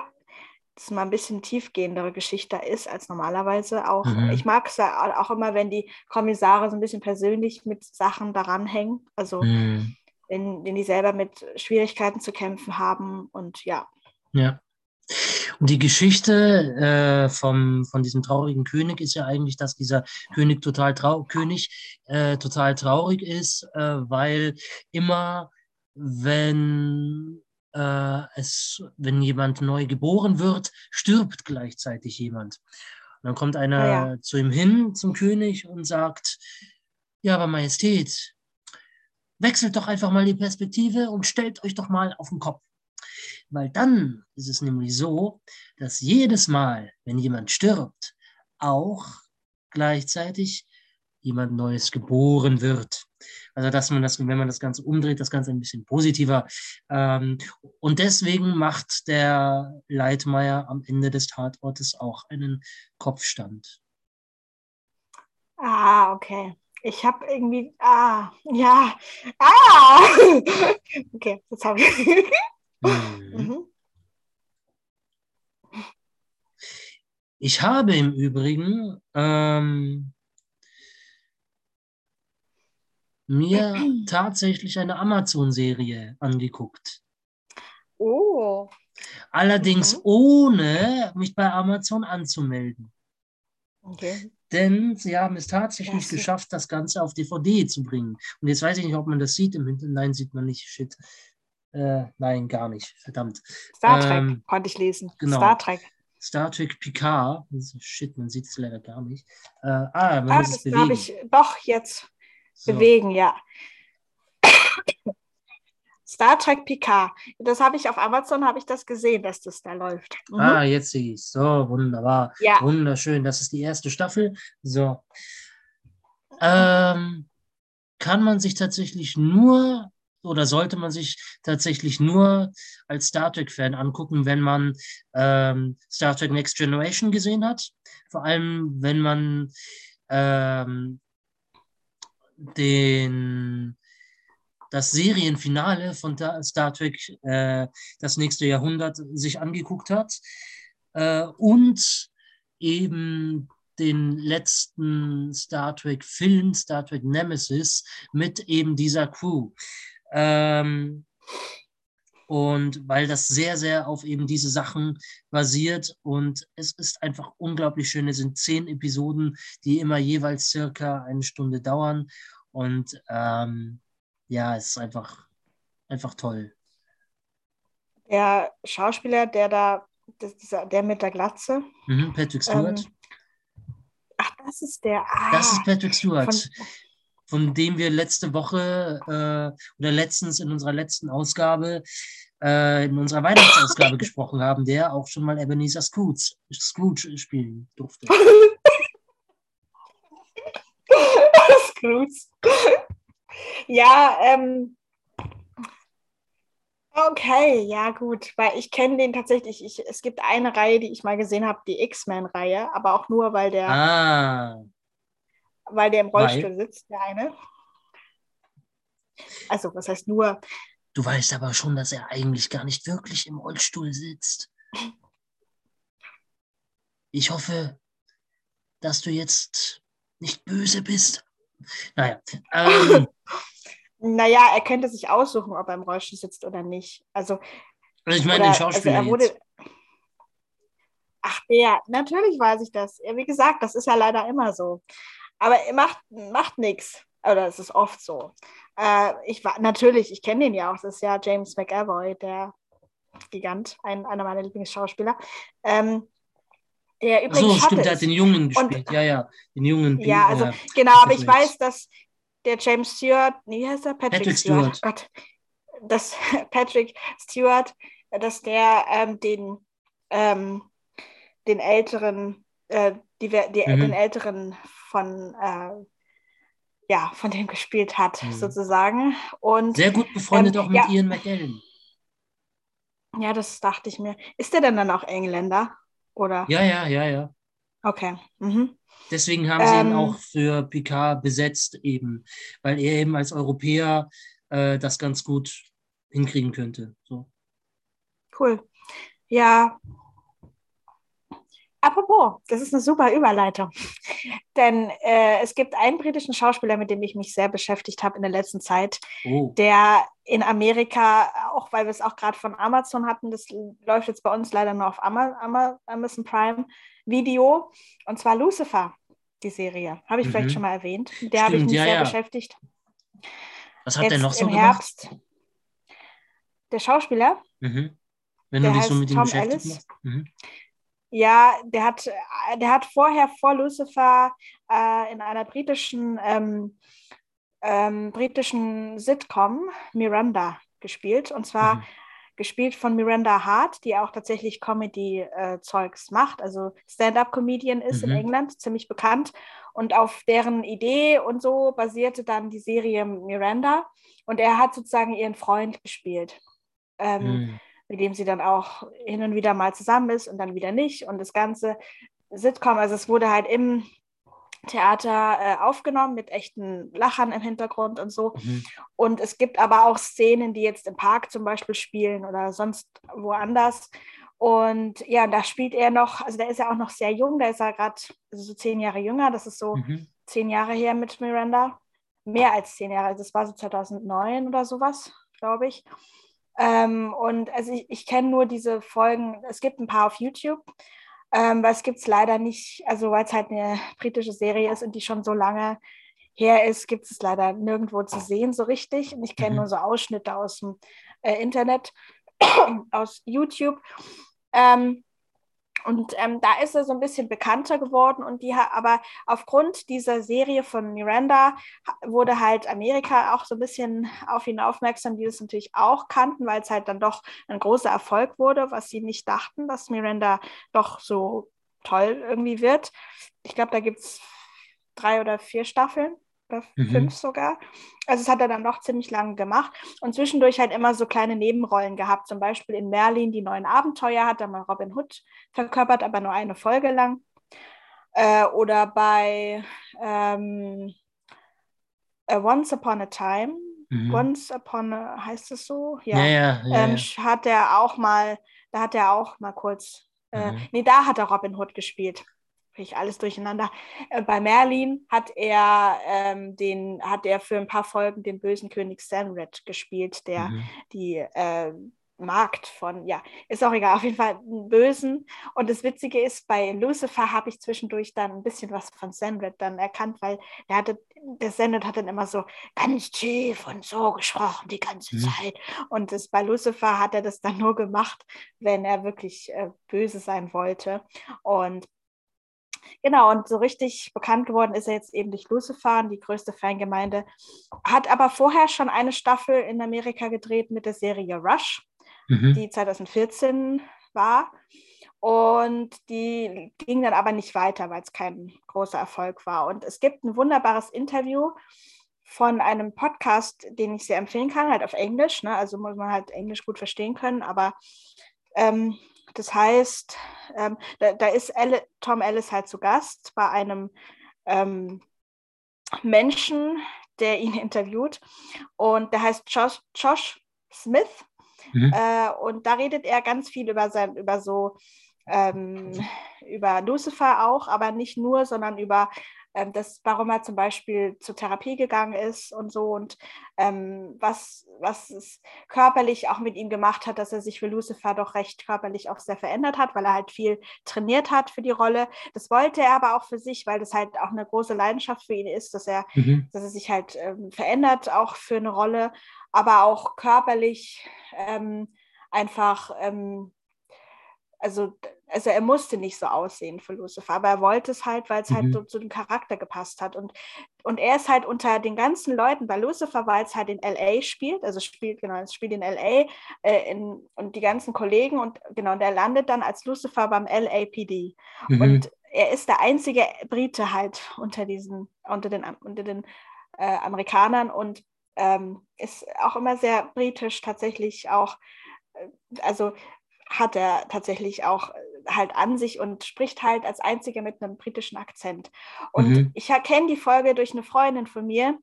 B: es mal ein bisschen tiefgehendere Geschichte ist als normalerweise auch.
A: Mhm.
B: Ich mag es ja auch immer, wenn die Kommissare so ein bisschen persönlich mit Sachen daran hängen. Also
A: Mhm.
B: wenn, wenn die selber mit Schwierigkeiten zu kämpfen haben und ja.
A: Ja. Und die Geschichte äh, vom, von diesem traurigen König ist ja eigentlich, dass dieser König total, trau König, äh, total traurig ist, äh, weil immer, wenn, äh, es, wenn jemand neu geboren wird, stirbt gleichzeitig jemand. Und dann kommt einer
B: Ah ja.
A: zu ihm hin, zum König, und sagt, ja, aber Majestät, wechselt doch einfach mal die Perspektive und stellt euch doch mal auf den Kopf. Weil dann ist es nämlich so, dass jedes Mal, wenn jemand stirbt, auch gleichzeitig jemand Neues geboren wird. Also dass man das, wenn man das Ganze umdreht, das Ganze ein bisschen positiver. Ähm, und deswegen macht der Leitmeier am Ende des Tatortes auch einen Kopfstand.
B: Ah, okay. Ich habe irgendwie, ah, ja, ah, okay, jetzt habe ich.
A: Mhm.
B: mhm.
A: Ich habe im Übrigen ähm, mir tatsächlich eine Amazon-Serie angeguckt.
B: Oh,
A: Allerdings
B: Mhm.
A: ohne mich bei Amazon anzumelden.
B: okay.
A: Denn sie haben es tatsächlich
B: Klasse.
A: geschafft, das Ganze auf DVD zu bringen. Und jetzt weiß ich nicht, ob man das sieht im Hintergrund. Nein, sieht man nicht. Shit. Äh, nein, gar nicht. Verdammt.
B: Star Trek
A: Ähm,
B: konnte ich lesen.
A: genau.
B: Star Trek.
A: Star Trek Picard. Shit, man sieht es leider gar nicht. Äh, ah, man
B: Ah,
A: muss es
B: das habe
A: bewegen.
B: ich doch jetzt
A: So.
B: bewegen, ja. Star Trek Picard. Das habe ich auf Amazon, habe ich das gesehen, dass das da läuft. Mhm.
A: Ah, jetzt sehe ich So, wunderbar.
B: Ja,
A: Wunderschön. Das ist die erste Staffel. So. Ähm, kann man sich tatsächlich nur oder sollte man sich tatsächlich nur als Star Trek-Fan angucken, wenn man ähm, Star Trek Next Generation gesehen hat. Vor allem, wenn man ähm, den, das Serienfinale von Ta- Star Trek äh, das nächste Jahrhundert sich angeguckt hat äh, und eben den letzten Star Trek-Film, Star Trek Nemesis, mit eben dieser Crew. Ähm, und weil das sehr, sehr auf eben diese Sachen basiert und es ist einfach unglaublich schön. Es sind zehn Episoden, die immer jeweils circa eine Stunde dauern und ähm, ja, es ist einfach, einfach toll.
B: der Schauspieler, der da, das, dieser, der mit der Glatze.
A: Mhm, Patrick Stewart.
B: Ähm, ach, das ist der. Ah,
A: Das ist Patrick Stewart,
B: von,
A: von, dem wir letzte Woche äh, oder letztens in unserer letzten Ausgabe, äh, in unserer Weihnachtsausgabe gesprochen haben, der auch schon mal Ebenezer Scrooge, Scrooge spielen durfte.
B: Scrooge. ja, ähm. Okay, ja gut, weil ich kenne den tatsächlich. Ich, es gibt eine Reihe, die ich mal gesehen habe, die X-Men-Reihe, aber auch nur, weil der,
A: Ah,
B: weil der im Rollstuhl sitzt, der eine. Also, was heißt nur?
A: du weißt aber schon, dass er eigentlich gar nicht wirklich im Rollstuhl sitzt. Ich hoffe, dass du jetzt nicht böse bist, Naja. Ähm,
B: naja, er könnte sich aussuchen, ob er im Rollstuhl sitzt oder nicht. Also,
A: also ich meine den Schauspieler
B: also er wurde,
A: jetzt.
B: Ach, der, natürlich weiß ich das. Wie gesagt, das ist ja leider immer so. Aber er macht, macht nichts. Oder es ist oft so. Äh, ich war, natürlich, ich kenne den ja auch. Das ist ja James McAvoy, der Gigant, ein, einer meiner Lieblingsschauspieler. Ähm, der übrigens
A: so, stimmt, der hat den Jungen gespielt. Und, ja, ja, den Jungen.
B: Ja, also äh, genau, aber ich weiß, dass der James Stewart, nee, wie heißt er? Patrick, Patrick Stewart. Stewart. Gott, dass Patrick Stewart, dass der ähm, den, ähm, den älteren, äh, die, die, mhm. den älteren von äh, ja, von dem gespielt hat, mhm. sozusagen. Und,
A: Sehr gut befreundet ähm, auch mit ja, Ian McKellen.
B: Ja, das dachte ich mir. Ist der denn dann auch Engländer? Oder?
A: Ja, ja, ja, ja.
B: Okay. Mhm.
A: Deswegen haben sie ihn ähm. auch für Picard besetzt, eben, weil er eben als Europäer äh, das ganz gut hinkriegen könnte. So.
B: Cool. Ja, Apropos, das ist eine super Überleitung. Denn äh, es gibt einen britischen Schauspieler, mit dem ich mich sehr beschäftigt habe in der letzten Zeit, oh. der in Amerika, auch weil wir es auch gerade von Amazon hatten, das läuft jetzt bei uns leider nur auf Amazon Prime Video, und zwar Lucifer, die Serie. Habe ich mhm. vielleicht schon mal erwähnt. Mit der habe ich mich ja, sehr ja. beschäftigt.
A: Was hat jetzt der noch so
B: im gemacht? Herbst. Der Schauspieler?
A: Mhm. Wenn du dich so mit ihm Tom Alice. Mhm.
B: Ja, der hat, der hat vorher vor Lucifer äh, in einer britischen, ähm, ähm, britischen Sitcom Miranda gespielt. Und zwar mhm. gespielt von Miranda Hart, die auch tatsächlich Comedy-Zeugs äh, macht, also Stand-up-Comedian ist mhm. in England, ziemlich bekannt. Und auf deren Idee und so basierte dann die Serie Miranda. Und er hat sozusagen ihren Freund gespielt. Ähm, mhm mit dem sie dann auch hin und wieder mal zusammen ist und dann wieder nicht. Und das ganze Sitcom, also es wurde halt im Theater äh, aufgenommen mit echten Lachern im Hintergrund und so. Mhm. Und es gibt aber auch Szenen, die jetzt im Park zum Beispiel spielen oder sonst woanders. Und ja, da spielt er noch, also der ist ja auch noch sehr jung, der ist ja gerade also so zehn Jahre jünger, das ist so mhm. zehn Jahre her mit Miranda. Mehr als zehn Jahre, also das war so 2009 oder sowas, glaube ich. Ähm, und also ich, ich kenne nur diese Folgen, es gibt ein paar auf YouTube, ähm, weil es gibt es leider nicht, also weil es halt eine britische Serie ist und die schon so lange her ist, gibt es leider nirgendwo zu sehen so richtig. Und ich kenne mhm. nur so Ausschnitte aus dem äh, Internet, aus YouTube. Ähm, und ähm, da ist er so ein bisschen bekannter geworden und die aber aufgrund dieser Serie von Miranda wurde halt Amerika auch so ein bisschen auf ihn aufmerksam, die das natürlich auch kannten, weil es halt dann doch ein großer Erfolg wurde, was sie nicht dachten, dass Miranda doch so toll irgendwie wird. Ich glaube, da gibt es drei oder vier Staffeln oder mhm. fünf sogar. Also es hat er dann doch ziemlich lange gemacht und zwischendurch halt immer so kleine Nebenrollen gehabt. Zum Beispiel in Merlin die neuen Abenteuer hat er mal Robin Hood verkörpert, aber nur eine Folge lang. Äh, oder bei ähm, Once Upon a Time. Mhm. Once Upon a, heißt es so?
A: Ja, ja, ja,
B: ähm, hat er auch mal, da hat er auch mal kurz, äh, mhm. nee, da hat er Robin Hood gespielt ich alles durcheinander. Äh, bei Merlin hat er ähm, den, hat er für ein paar Folgen den bösen König Sanred gespielt, der mhm. die äh, Markt von, ja, ist auch egal, auf jeden Fall einen Bösen. Und das Witzige ist, bei Lucifer habe ich zwischendurch dann ein bisschen was von Sanred dann erkannt, weil der hatte, der Sanred hat dann immer so ganz tief und so gesprochen die ganze mhm. Zeit. Und das, bei Lucifer hat er das dann nur gemacht, wenn er wirklich äh, böse sein wollte. Und Genau, und so richtig bekannt geworden ist er jetzt eben durch Lucifer, die größte Fangemeinde. Hat aber vorher schon eine Staffel in Amerika gedreht mit der Serie Rush, mhm. die 2014 war. Und die ging dann aber nicht weiter, weil es kein großer Erfolg war. Und es gibt ein wunderbares Interview von einem Podcast, den ich sehr empfehlen kann, halt auf Englisch. Ne? Also muss man halt Englisch gut verstehen können, aber ähm, das heißt, ähm, da, da, ist Elle, Tom Ellis halt zu Gast bei einem ähm, Menschen, der ihn interviewt. Und der heißt Josh, Josh Smith. Mhm. Äh, und da redet er ganz viel über sein, über so ähm, über Lucifer auch, aber nicht nur, sondern über ähm, das, warum er zum Beispiel zur Therapie gegangen ist und so und ähm, was, was es körperlich auch mit ihm gemacht hat, dass er sich für Lucifer doch recht körperlich auch sehr verändert hat, weil er halt viel trainiert hat für die Rolle. Das wollte er aber auch für sich, weil das halt auch eine große Leidenschaft für ihn ist, dass er, mhm. dass er sich halt ähm, verändert, auch für eine Rolle, aber auch körperlich ähm, einfach ähm, also, also er musste nicht so aussehen für Lucifer, aber er wollte es halt, weil es halt mhm. halt so zu dem Charakter gepasst hat. Und, und er ist halt unter den ganzen Leuten bei Lucifer, weil es halt in LA spielt, also spielt, genau, es spielt in LA äh, in, und die ganzen Kollegen und genau, und er landet dann als Lucifer beim LAPD. Mhm. Und er ist der einzige Brite halt unter diesen, unter den, unter den äh, Amerikanern und ähm, ist auch immer sehr britisch tatsächlich auch äh, also hat er tatsächlich auch halt an sich und spricht halt als einziger mit einem britischen Akzent. Und mhm. ich kenne die Folge durch eine Freundin von mir,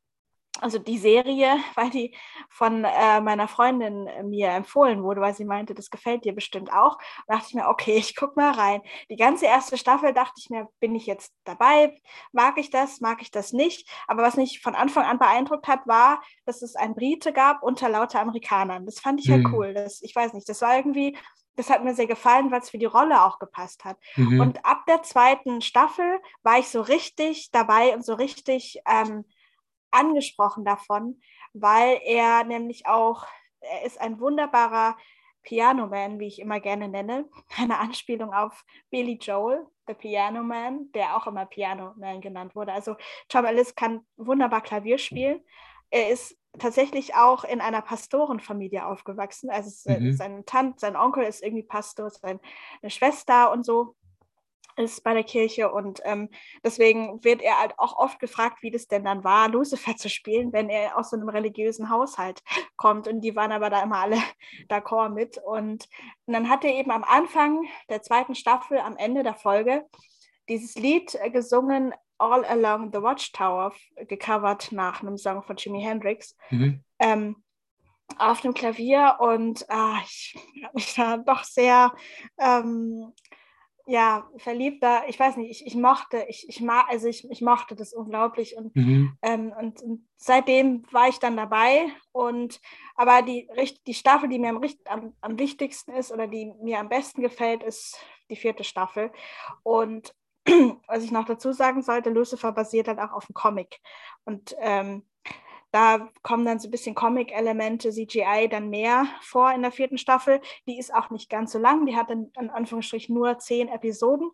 B: also die Serie, weil die von äh, meiner Freundin äh, mir empfohlen wurde, weil sie meinte, das gefällt dir bestimmt auch. Da dachte ich mir, okay, ich gucke mal rein. Die ganze erste Staffel dachte ich mir, bin ich jetzt dabei? Mag ich das? Mag ich das nicht? Aber was mich von Anfang an beeindruckt hat, war, dass es ein Brite gab unter lauter Amerikanern. Das fand ich halt mhm. cool. Das, ich weiß nicht, das war irgendwie das hat mir sehr gefallen, weil es für die Rolle auch gepasst hat. Mhm. Und ab der zweiten Staffel war ich so richtig dabei und so richtig ähm, angesprochen davon, weil er nämlich auch, er ist ein wunderbarer Piano Man, wie ich immer gerne nenne, eine Anspielung auf Billy Joel, der Piano Man, der auch immer Piano Man genannt wurde. Also Tom Ellis kann wunderbar Klavier spielen. Er ist tatsächlich auch in einer Pastorenfamilie aufgewachsen. Also mhm. sein Tant, sein Onkel ist irgendwie Pastor, seine Schwester und so ist bei der Kirche und ähm, deswegen wird er halt auch oft gefragt, wie das denn dann war, Lucifer zu spielen, wenn er aus so einem religiösen Haushalt kommt und die waren aber da immer alle d'accord mit und, und dann hat er eben am Anfang der zweiten Staffel, am Ende der Folge, dieses Lied äh, gesungen, All Along the Watchtower gecovert nach einem Song von Jimi Hendrix. Mhm. Ähm, auf dem Klavier und ah, ich habe mich da doch sehr ähm, ja, verliebter, ich weiß nicht, ich, ich mochte, ich, ich mag, also ich, ich mochte das unglaublich und, mhm. ähm, und, und, seitdem war ich dann dabei und aber die, die Staffel, die mir am, am, am wichtigsten ist oder die mir am besten gefällt, ist die vierte Staffel und was ich noch dazu sagen sollte, Lucifer basiert dann auch auf dem Comic. Und ähm, da kommen dann so ein bisschen Comic-Elemente, CGI dann mehr vor in der vierten Staffel. Die ist auch nicht ganz so lang, die hat in, in Anführungsstrichen nur zehn Episoden.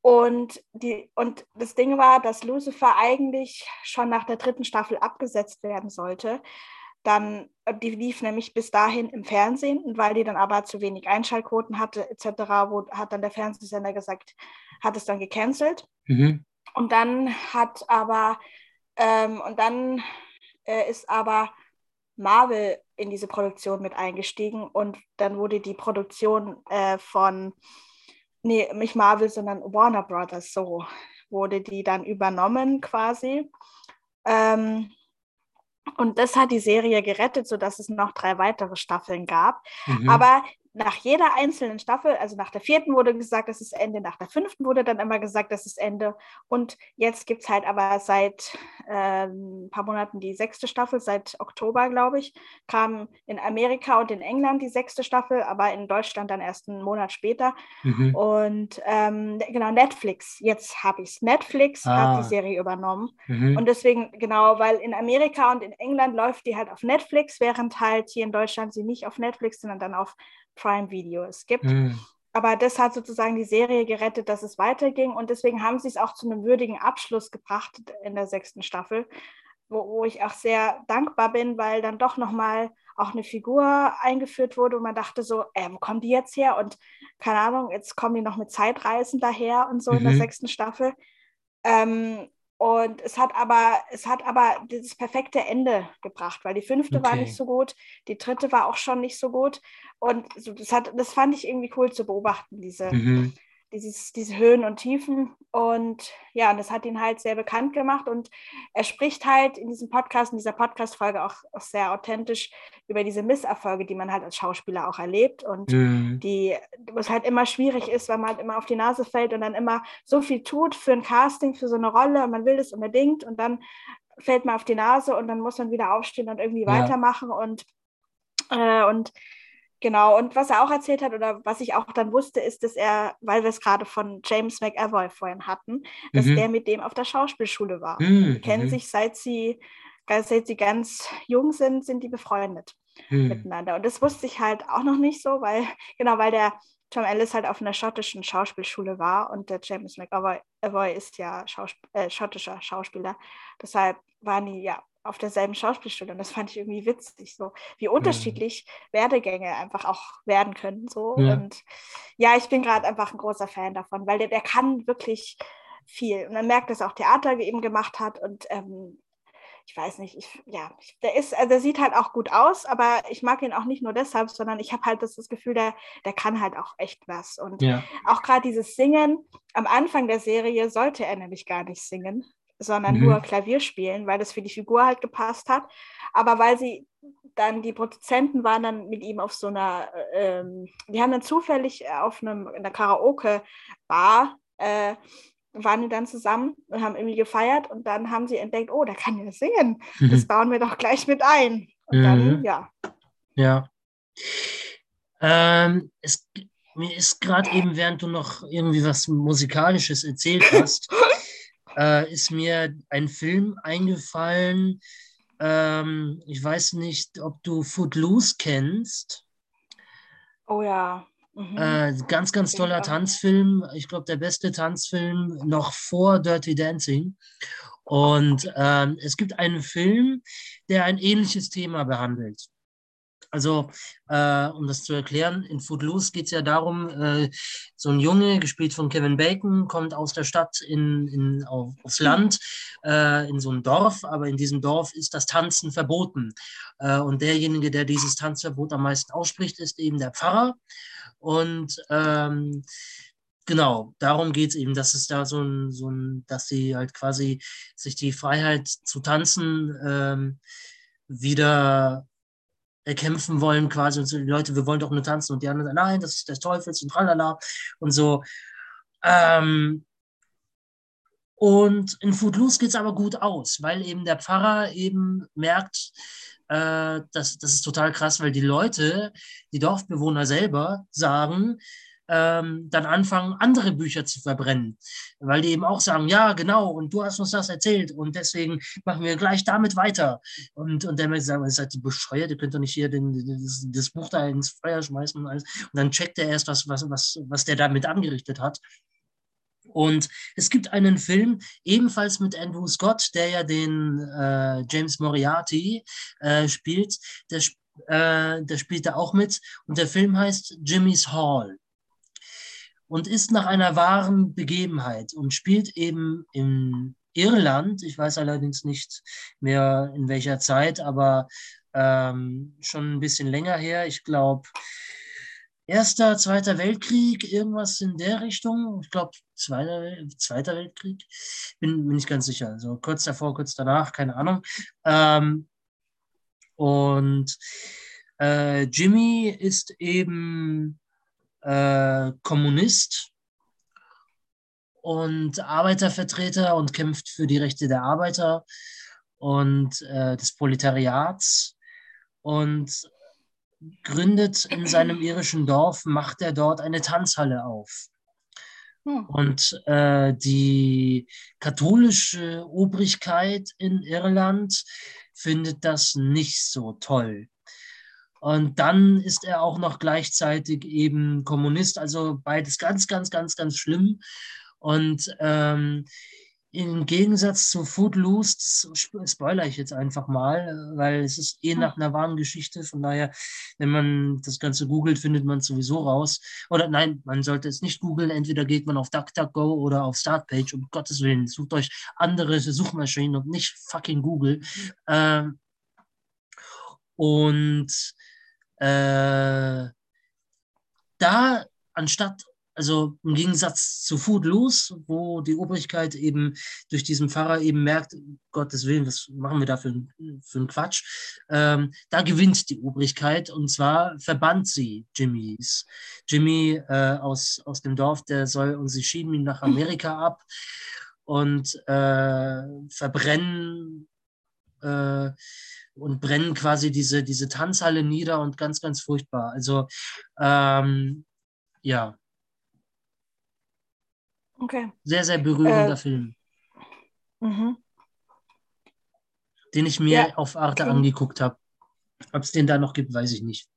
B: Und, die, und das Ding war, dass Lucifer eigentlich schon nach der dritten Staffel abgesetzt werden sollte. Dann, äh, die lief nämlich bis dahin im Fernsehen und weil die dann aber zu wenig Einschaltquoten hatte, etc., wo, hat dann der Fernsehsender gesagt, hat es dann gecancelt. Mhm. Und dann hat aber, ähm, und dann äh, ist aber Marvel in diese Produktion mit eingestiegen und dann wurde die Produktion äh, von, nee, nicht Marvel, sondern Warner Brothers, so wurde die dann übernommen quasi. Ähm, und das hat die Serie gerettet, sodass es noch drei weitere Staffeln gab. Mhm. Aber nach jeder einzelnen Staffel, also nach der vierten wurde gesagt, das ist Ende, nach der fünften wurde dann immer gesagt, das ist Ende. Und jetzt gibt es halt aber seit äh, ein paar Monaten die sechste Staffel, seit Oktober, glaube ich, kam in Amerika und in England die sechste Staffel, aber in Deutschland dann erst einen Monat später. Mhm. Und ähm, genau, Netflix, jetzt habe ich es. Netflix ah. hat die Serie übernommen. Mhm. Und deswegen, genau, weil in Amerika und in England läuft die halt auf Netflix, während halt hier in Deutschland sie nicht auf Netflix, sondern dann auf Prime Video es gibt. Mhm. Aber das hat sozusagen die Serie gerettet, dass es weiterging. Und deswegen haben sie es auch zu einem würdigen Abschluss gebracht in der sechsten Staffel, wo, wo ich auch sehr dankbar bin, weil dann doch nochmal auch eine Figur eingeführt wurde und man dachte so, äh, wo kommen die jetzt her? Und keine Ahnung, jetzt kommen die noch mit Zeitreisen daher und so mhm. in der mhm. sechsten Staffel. Ähm, und es hat aber, es hat aber das perfekte Ende gebracht, weil die fünfte okay. war nicht so gut, die dritte war auch schon nicht so gut. Und das, hat, das fand ich irgendwie cool zu beobachten, diese, mhm. Dieses, diese Höhen und Tiefen. Und ja, und das hat ihn halt sehr bekannt gemacht. Und er spricht halt in diesem Podcast, in dieser Podcast-Folge auch, auch, sehr authentisch über diese Misserfolge, die man halt als Schauspieler auch erlebt. Und mhm. die, was halt immer schwierig ist, weil man halt immer auf die Nase fällt und dann immer so viel tut für ein Casting, für so eine Rolle und man will das unbedingt und dann fällt man auf die Nase und dann muss man wieder aufstehen und irgendwie ja. weitermachen. Und, äh, und Genau, und was er auch erzählt hat oder was ich auch dann wusste, ist, dass er, weil wir es gerade von James McAvoy vorhin hatten, dass mhm. der mit dem auf der Schauspielschule war. Mhm. Die kennen mhm. sich seit sie, seit sie ganz jung sind, sind die befreundet mhm. miteinander. Und das wusste ich halt auch noch nicht so, weil, genau, weil der Tom Ellis halt auf einer schottischen Schauspielschule war und der James McAvoy ist ja Schausp äh, schottischer Schauspieler. Deshalb waren die ja auf derselben Schauspielschule. Und das fand ich irgendwie witzig, so wie unterschiedlich mhm. Werdegänge einfach auch werden können. So. Ja. Und ja, ich bin gerade einfach ein großer Fan davon, weil der, der kann wirklich viel. Und man merkt, dass auch Theater eben gemacht hat. Und ähm, ich weiß nicht, ich, ja, der ist, also der sieht halt auch gut aus, aber ich mag ihn auch nicht nur deshalb, sondern ich habe halt das, das, Gefühl, der, der kann halt auch echt was. Und ja. auch gerade dieses Singen, am Anfang der Serie sollte er nämlich gar nicht singen, sondern mhm. nur Klavier spielen, weil das für die Figur halt gepasst hat. Aber weil sie dann, die Produzenten waren dann mit ihm auf so einer, ähm, die haben dann zufällig auf einem, in der Karaoke-Bar, äh, waren die dann zusammen und haben irgendwie gefeiert und dann haben sie entdeckt, oh, der kann ja singen. Mhm. Das bauen wir doch gleich mit ein. Und mhm. dann, ja.
A: Ja. Ähm, es, mir ist gerade eben, während du noch irgendwie was Musikalisches erzählt hast, äh, ist mir ein Film eingefallen. Ähm, ich weiß nicht, ob du Footloose kennst.
B: Oh ja.
A: Mhm. Äh, ganz, ganz toller Tanzfilm. Ich glaube, der beste Tanzfilm noch vor Dirty Dancing. Und ähm, es gibt einen Film, der ein ähnliches Thema behandelt. Also, äh, um das zu erklären, in Footloose geht es ja darum, äh, so ein Junge, gespielt von Kevin Bacon, kommt aus der Stadt in, in, auf, aufs Land, äh, in so ein Dorf, aber in diesem Dorf ist das Tanzen verboten. Äh, und derjenige, der dieses Tanzverbot am meisten ausspricht, ist eben der Pfarrer. Und ähm, genau, darum geht es eben, dass es da so ein, so ein, dass sie halt quasi sich die Freiheit zu tanzen ähm, wieder erkämpfen wollen, quasi und so, die Leute, wir wollen doch nur tanzen und die anderen sagen, nein, das ist des Teufels und tralala und so. Ähm, und in Footloose geht es aber gut aus, weil eben der Pfarrer eben merkt, äh, das, das ist total krass, weil die Leute, die Dorfbewohner selber sagen, ähm, dann anfangen, andere Bücher zu verbrennen. Weil die eben auch sagen, ja, genau, und du hast uns das erzählt und deswegen machen wir gleich damit weiter. Und, und der Mensch sagt, seid die bescheuert, ihr könnt doch nicht hier den, das, das, Buch da ins Feuer schmeißen und alles. Und dann checkt er erst, was, was, was, was der damit angerichtet hat. Und es gibt einen Film, ebenfalls mit Andrew Scott, der ja den äh, James Moriarty äh, spielt. Der, äh, der spielt da auch mit. Und der Film heißt Jimmy's Hall und ist nach einer wahren Begebenheit und spielt eben in Irland. Ich weiß allerdings nicht mehr in welcher Zeit, aber ähm, schon ein bisschen länger her. Ich glaube, Erster, Zweiter Weltkrieg, irgendwas in der Richtung. Ich glaube, Zweiter, Zweiter Weltkrieg. Bin, bin ich ganz sicher. Also kurz davor, kurz danach, keine Ahnung. Ähm, und äh, Jimmy ist eben äh, Kommunist und Arbeitervertreter und kämpft für die Rechte der Arbeiter und äh, des Proletariats und gründet in seinem irischen Dorf, macht er dort eine Tanzhalle auf. Hm. Und äh, die katholische Obrigkeit in Irland findet das nicht so toll. Und dann ist er auch noch gleichzeitig eben Kommunist, also beides ganz, ganz, ganz, ganz schlimm. Und ähm, im Gegensatz zu Footloose, das spoilere ich jetzt einfach mal, weil es ist eh nach einer wahren Geschichte. Von daher, wenn man das Ganze googelt, findet man es sowieso raus. Oder nein, man sollte es nicht googeln. Entweder geht man auf DuckDuckGo oder auf Startpage. Um Gottes Willen, sucht euch andere Suchmaschinen und nicht fucking Google. Ähm, und äh, da, anstatt also im Gegensatz zu Footloose, wo die Obrigkeit eben durch diesen Pfarrer eben merkt, Gottes Willen, was machen wir da für, für einen Quatsch, ähm, da gewinnt die Obrigkeit und zwar verbannt sie Jimmys. Jimmy äh, aus, aus dem Dorf, der soll, und sie schieben ihn nach Amerika ab und äh, verbrennen äh, und brennen quasi diese, diese Tanzhalle nieder und ganz, ganz furchtbar. Also ähm, ja,
B: Okay.
A: Sehr, sehr berührender äh, Film. Mhm. Den ich mir ja, auf Arte okay. angeguckt habe. Ob es den da noch gibt, weiß ich nicht.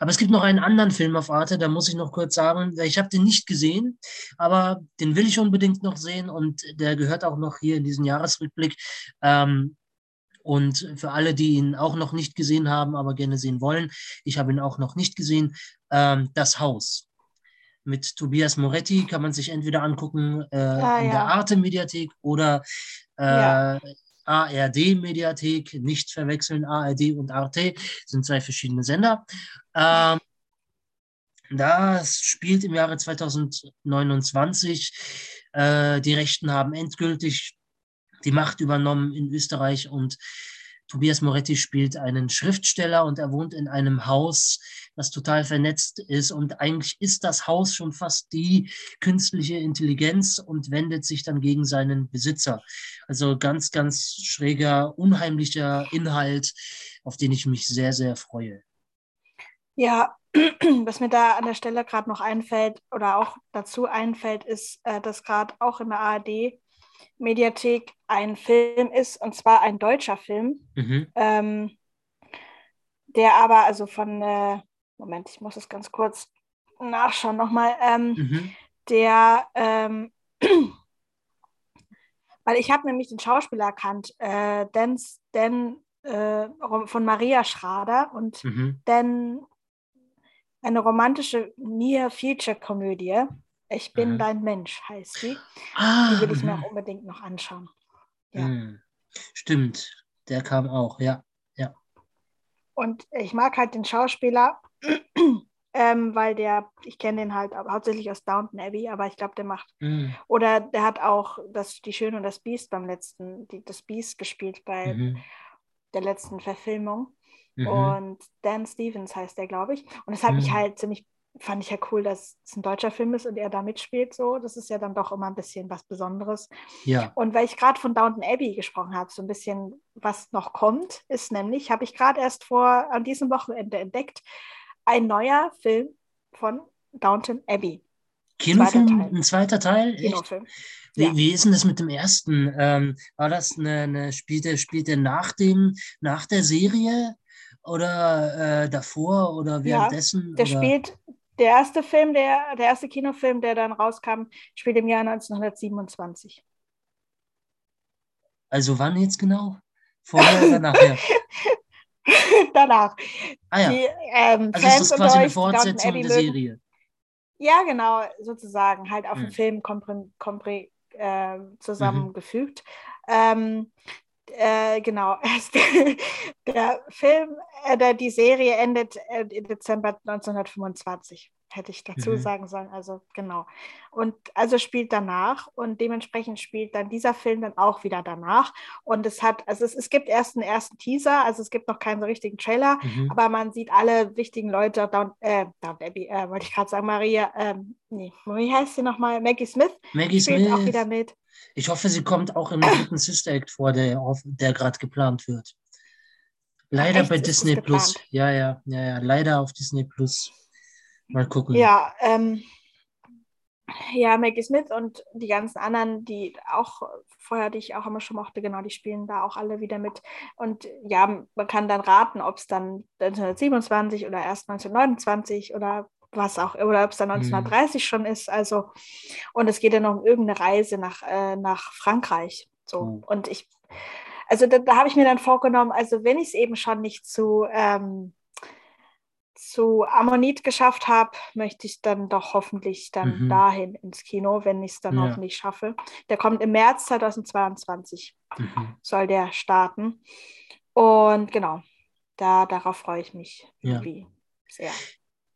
A: Aber es gibt noch einen anderen Film auf Arte, da muss ich noch kurz sagen, ich habe den nicht gesehen, aber den will ich unbedingt noch sehen und der gehört auch noch hier in diesen Jahresrückblick. Ähm, und für alle, die ihn auch noch nicht gesehen haben, aber gerne sehen wollen, ich habe ihn auch noch nicht gesehen, ähm, Das Haus mit Tobias Moretti kann man sich entweder angucken äh, ah, in ja. der Arte-Mediathek oder äh, ja. ARD-Mediathek, nicht verwechseln, ARD und Arte sind zwei verschiedene Sender. Ähm, das spielt im Jahre 2029. Äh, die Rechten haben endgültig die Macht übernommen in Österreich und Tobias Moretti spielt einen Schriftsteller und er wohnt in einem Haus, das total vernetzt ist. Und eigentlich ist das Haus schon fast die künstliche Intelligenz und wendet sich dann gegen seinen Besitzer. Also ganz, ganz schräger, unheimlicher Inhalt, auf den ich mich sehr, sehr freue.
B: Ja, was mir da an der Stelle gerade noch einfällt oder auch dazu einfällt, ist, äh, dass gerade auch in der ARD Mediathek ein Film ist, und zwar ein deutscher Film, mhm. ähm, der aber, also von, äh, Moment, ich muss es ganz kurz nachschauen nochmal, ähm, mhm. der, ähm, weil ich habe nämlich den Schauspieler erkannt, äh, Dan, Dan äh, von Maria Schrader und mhm. Dan eine romantische Near-Future-Komödie. Ich bin mhm. dein Mensch heißt sie. Ah, die will ich mir auch unbedingt noch anschauen.
A: Ja. Mhm. Stimmt, der kam auch, ja. ja.
B: Und ich mag halt den Schauspieler, ähm, weil der, ich kenne den halt hauptsächlich aus Downton Abbey, aber ich glaube, der macht, mhm. oder der hat auch das, Die Schöne und das Biest beim letzten, die, das Biest gespielt bei mhm. der letzten Verfilmung. Mhm. Und Dan Stevens heißt der, glaube ich. Und das hat mich mhm. halt ziemlich fand ich ja cool, dass es ein deutscher Film ist und er da mitspielt. So, das ist ja dann doch immer ein bisschen was Besonderes.
A: Ja.
B: Und weil ich gerade von Downton Abbey gesprochen habe, so ein bisschen, was noch kommt, ist nämlich, habe ich gerade erst vor an diesem Wochenende entdeckt, ein neuer Film von Downton Abbey.
A: Kinofilm, zweiter ein zweiter Teil? Kinofilm. Wie, ja. wie ist denn das mit dem ersten? Ähm, war das eine, eine spielt er spielt er nach dem nach der Serie oder äh, davor oder währenddessen?
B: Ja, der oder? spielt der erste Film, der, der erste Kinofilm, der dann rauskam, spielt im Jahr 1927.
A: Also wann jetzt genau? Vorher oder nachher?
B: Danach.
A: Ah ja. Die, ähm, also Fans ist das quasi eine Fortsetzung der Serie.
B: Ja, genau, sozusagen, halt auf hm. den Film komprim, komprim, äh, zusammengefügt. Mhm. Ähm, äh, genau, der Film, äh, die Serie endet äh, im Dezember 1925 hätte ich dazu mhm. sagen sollen. Also genau. Und also spielt danach und dementsprechend spielt dann dieser Film dann auch wieder danach. Und es hat, also es, es gibt erst einen ersten Teaser, also es gibt noch keinen so richtigen Trailer, mhm. aber man sieht alle wichtigen Leute, Down, äh, Down Abbey, äh, wollte ich gerade sagen, Maria, ähm, nee, wie heißt sie nochmal? Maggie Smith
A: Maggie spielt
B: Smith. auch wieder mit.
A: Ich hoffe, sie kommt auch im dritten Sister Act vor, der, der gerade geplant wird. Leider Echt? bei Disney Plus. Ja, ja, ja, ja, leider auf Disney Plus. Mal gucken.
B: Ja, ähm, ja, Maggie Smith und die ganzen anderen, die auch vorher, die ich auch immer schon mochte, genau, die spielen da auch alle wieder mit. Und ja, man kann dann raten, ob es dann 1927 oder erst 1929 oder was auch, oder ob es dann 1930 mhm. schon ist. Also, und es geht ja noch um irgendeine Reise nach, äh, nach Frankreich. So. Mhm. Und ich, also da, da habe ich mir dann vorgenommen, also wenn ich es eben schon nicht zu ähm, zu Ammonit geschafft habe, möchte ich dann doch hoffentlich dann mhm. dahin ins Kino, wenn ich es dann ja. hoffentlich schaffe. Der kommt im März 2022, mhm. soll der starten. Und genau, da, darauf freue ich mich
A: ja.
B: sehr.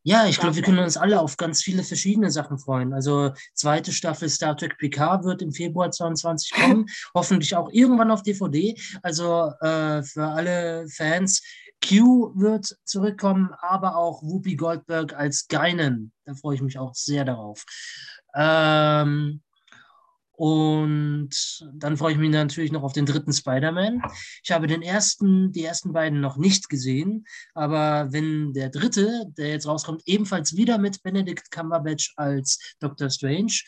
A: Ja, ich glaube, wir können uns alle auf ganz viele verschiedene Sachen freuen. Also zweite Staffel Star Trek PK wird im Februar 22 kommen, hoffentlich auch irgendwann auf DVD. Also äh, für alle Fans, Q wird zurückkommen, aber auch Whoopi Goldberg als Geinen. Da freue ich mich auch sehr darauf. Ähm, und dann freue ich mich natürlich noch auf den dritten Spider-Man. Ich habe den ersten, die ersten beiden noch nicht gesehen, aber wenn der dritte, der jetzt rauskommt, ebenfalls wieder mit Benedict Cumberbatch als Doctor Strange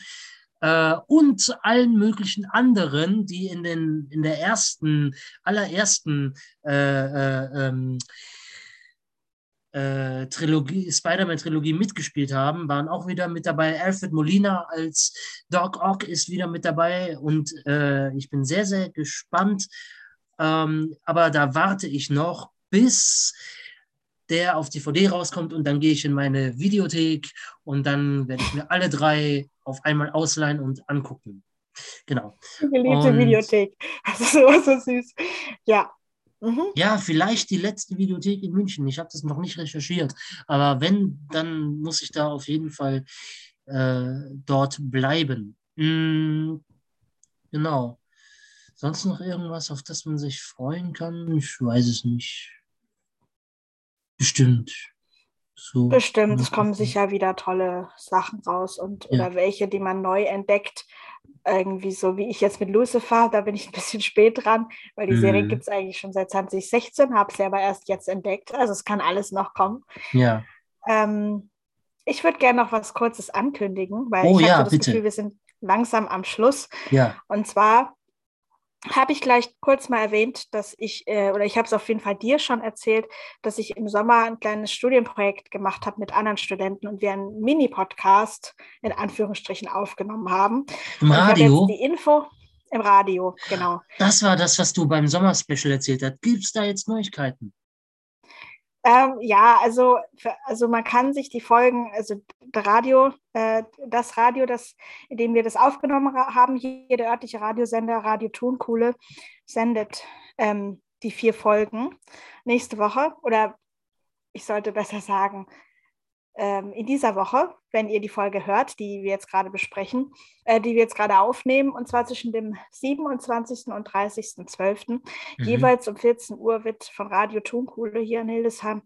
A: äh, und allen möglichen anderen, die in, den, in der ersten, allerersten äh, äh, ähm, äh, Trilogie, Spider-Man-Trilogie mitgespielt haben, waren auch wieder mit dabei. Alfred Molina als Doc Ock ist wieder mit dabei und äh, ich bin sehr, sehr gespannt. Ähm, aber da warte ich noch, bis der auf DVD rauskommt und dann gehe ich in meine Videothek und dann werde ich mir alle drei auf einmal ausleihen und angucken. Genau.
B: Geliebte Videothek. Das ist so, so süß. Ja,
A: Mhm. Ja, vielleicht die letzte Videothek in München. Ich habe das noch nicht recherchiert. Aber wenn, dann muss ich da auf jeden Fall äh, dort bleiben. Mhm. Genau. Sonst noch irgendwas, auf das man sich freuen kann? Ich weiß es nicht. Bestimmt.
B: So. Bestimmt, es kommen sicher wieder tolle Sachen raus und ja. oder welche, die man neu entdeckt irgendwie so wie ich jetzt mit Lucifer, da bin ich ein bisschen spät dran, weil die mhm. Serie gibt es eigentlich schon seit 2016, habe sie aber erst jetzt entdeckt. Also es kann alles noch kommen.
A: Ja.
B: Ähm, ich würde gerne noch was Kurzes ankündigen, weil
A: oh,
B: ich
A: ja,
B: habe so das
A: bitte.
B: Gefühl, wir sind langsam am Schluss.
A: Ja.
B: Und zwar habe ich gleich kurz mal erwähnt, dass ich, äh, oder ich habe es auf jeden Fall dir schon erzählt, dass ich im Sommer ein kleines Studienprojekt gemacht habe mit anderen Studenten und wir einen Mini-Podcast in Anführungsstrichen aufgenommen haben.
A: Im Radio?
B: die Info im Radio, genau.
A: Das war das, was du beim Sommerspecial erzählt hast. Gibt es da jetzt Neuigkeiten?
B: Ähm, ja, also, also man kann sich die Folgen, also Radio, äh, das Radio, das, in dem wir das aufgenommen haben, hier der örtliche Radiosender Radio Tonkuhle sendet ähm, die vier Folgen nächste Woche. Oder ich sollte besser sagen, in dieser Woche, wenn ihr die Folge hört, die wir jetzt gerade besprechen, äh, die wir jetzt gerade aufnehmen, und zwar zwischen dem 27. und 30.12. Mhm. Jeweils um 14 Uhr wird von Radio Tonkuhle hier in Hildesheim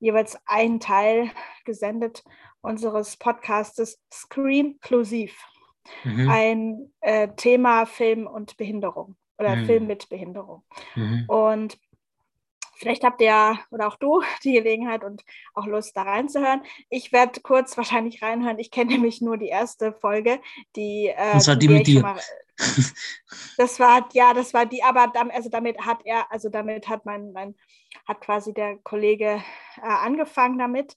B: jeweils ein Teil gesendet unseres Podcastes Screenklusiv. Mhm. Ein äh, Thema Film und Behinderung oder mhm. Film mit Behinderung. Mhm. Und Vielleicht habt ihr oder auch du die Gelegenheit und auch Lust, da reinzuhören. Ich werde kurz wahrscheinlich reinhören. Ich kenne nämlich nur die erste Folge, die.
A: Äh, das war die, die mit dir. Mal,
B: das war, ja, das war die, aber also damit hat er, also damit hat mein, mein hat quasi der Kollege äh, angefangen damit.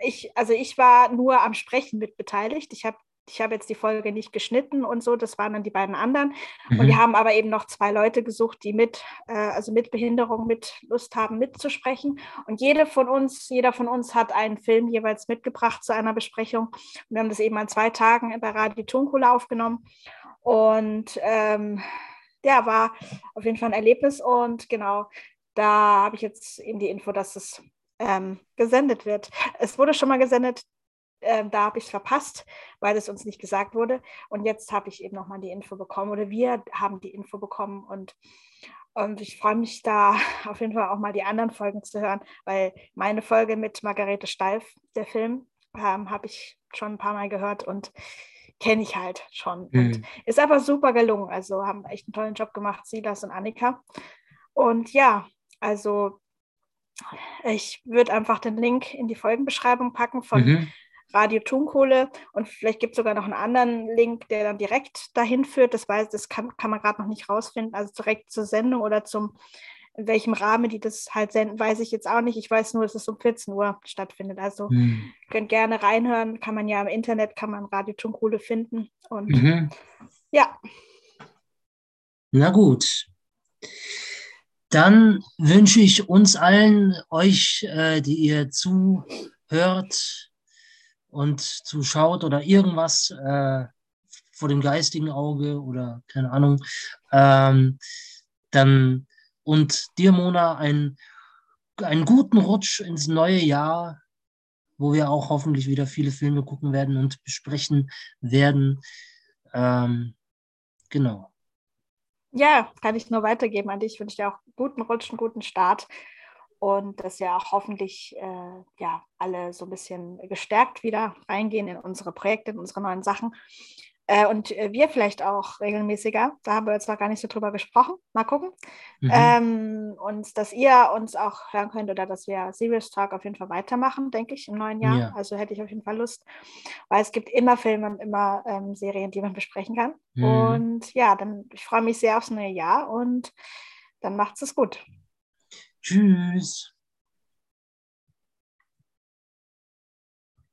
B: Ich, also ich war nur am Sprechen mit beteiligt. Ich habe ich habe jetzt die Folge nicht geschnitten und so, das waren dann die beiden anderen. Mhm. Und wir haben aber eben noch zwei Leute gesucht, die mit, äh, also mit Behinderung, mit Lust haben, mitzusprechen. Und jede von uns, jeder von uns hat einen Film jeweils mitgebracht zu einer Besprechung. Und wir haben das eben an zwei Tagen bei Radio Tunkula aufgenommen. Und ähm, ja, war auf jeden Fall ein Erlebnis. Und genau, da habe ich jetzt eben die Info, dass es ähm, gesendet wird. Es wurde schon mal gesendet, äh, da habe ich es verpasst, weil es uns nicht gesagt wurde. Und jetzt habe ich eben nochmal die Info bekommen oder wir haben die Info bekommen und, und ich freue mich da auf jeden Fall auch mal die anderen Folgen zu hören, weil meine Folge mit Margarete Steif, der Film, ähm, habe ich schon ein paar Mal gehört und kenne ich halt schon. Mhm. Und ist aber super gelungen. Also haben echt einen tollen Job gemacht, Silas und Annika. Und ja, also ich würde einfach den Link in die Folgenbeschreibung packen von mhm. Radio Tunkohle und vielleicht gibt es sogar noch einen anderen Link, der dann direkt dahin führt. Das weiß, das kann, kann man gerade noch nicht rausfinden, also direkt zur Sendung oder zum in welchem Rahmen die das halt senden, weiß ich jetzt auch nicht. Ich weiß nur, dass es um 14 Uhr stattfindet. Also mhm. könnt gerne reinhören. Kann man ja im Internet, kann man Radio Tunkohle finden. Und mhm. ja.
A: Na gut. Dann wünsche ich uns allen, euch, äh, die ihr zuhört, und zuschaut oder irgendwas äh, vor dem geistigen Auge oder keine Ahnung, ähm, dann und dir, Mona, ein, einen guten Rutsch ins neue Jahr wo wir auch hoffentlich wieder viele Filme gucken werden und besprechen werden. Ähm, genau.
B: Ja, kann ich nur weitergeben an dich. Ich wünsche dir auch guten Rutsch, einen guten Start und dass ja auch hoffentlich äh, ja, alle so ein bisschen gestärkt wieder reingehen in unsere Projekte, in unsere neuen Sachen. Äh, und äh, wir vielleicht auch regelmäßiger. Da haben wir jetzt noch gar nicht so drüber gesprochen. Mal gucken. Mhm. Ähm, und dass ihr uns auch hören könnt oder dass wir Serious Talk auf jeden Fall weitermachen, denke ich, im neuen Jahr. Ja. Also hätte ich auf jeden Fall Lust, weil es gibt immer Filme und immer ähm, Serien, die man besprechen kann. Mhm. Und ja, dann ich freue mich sehr aufs neue Jahr und dann macht's es gut.
A: Tschüss.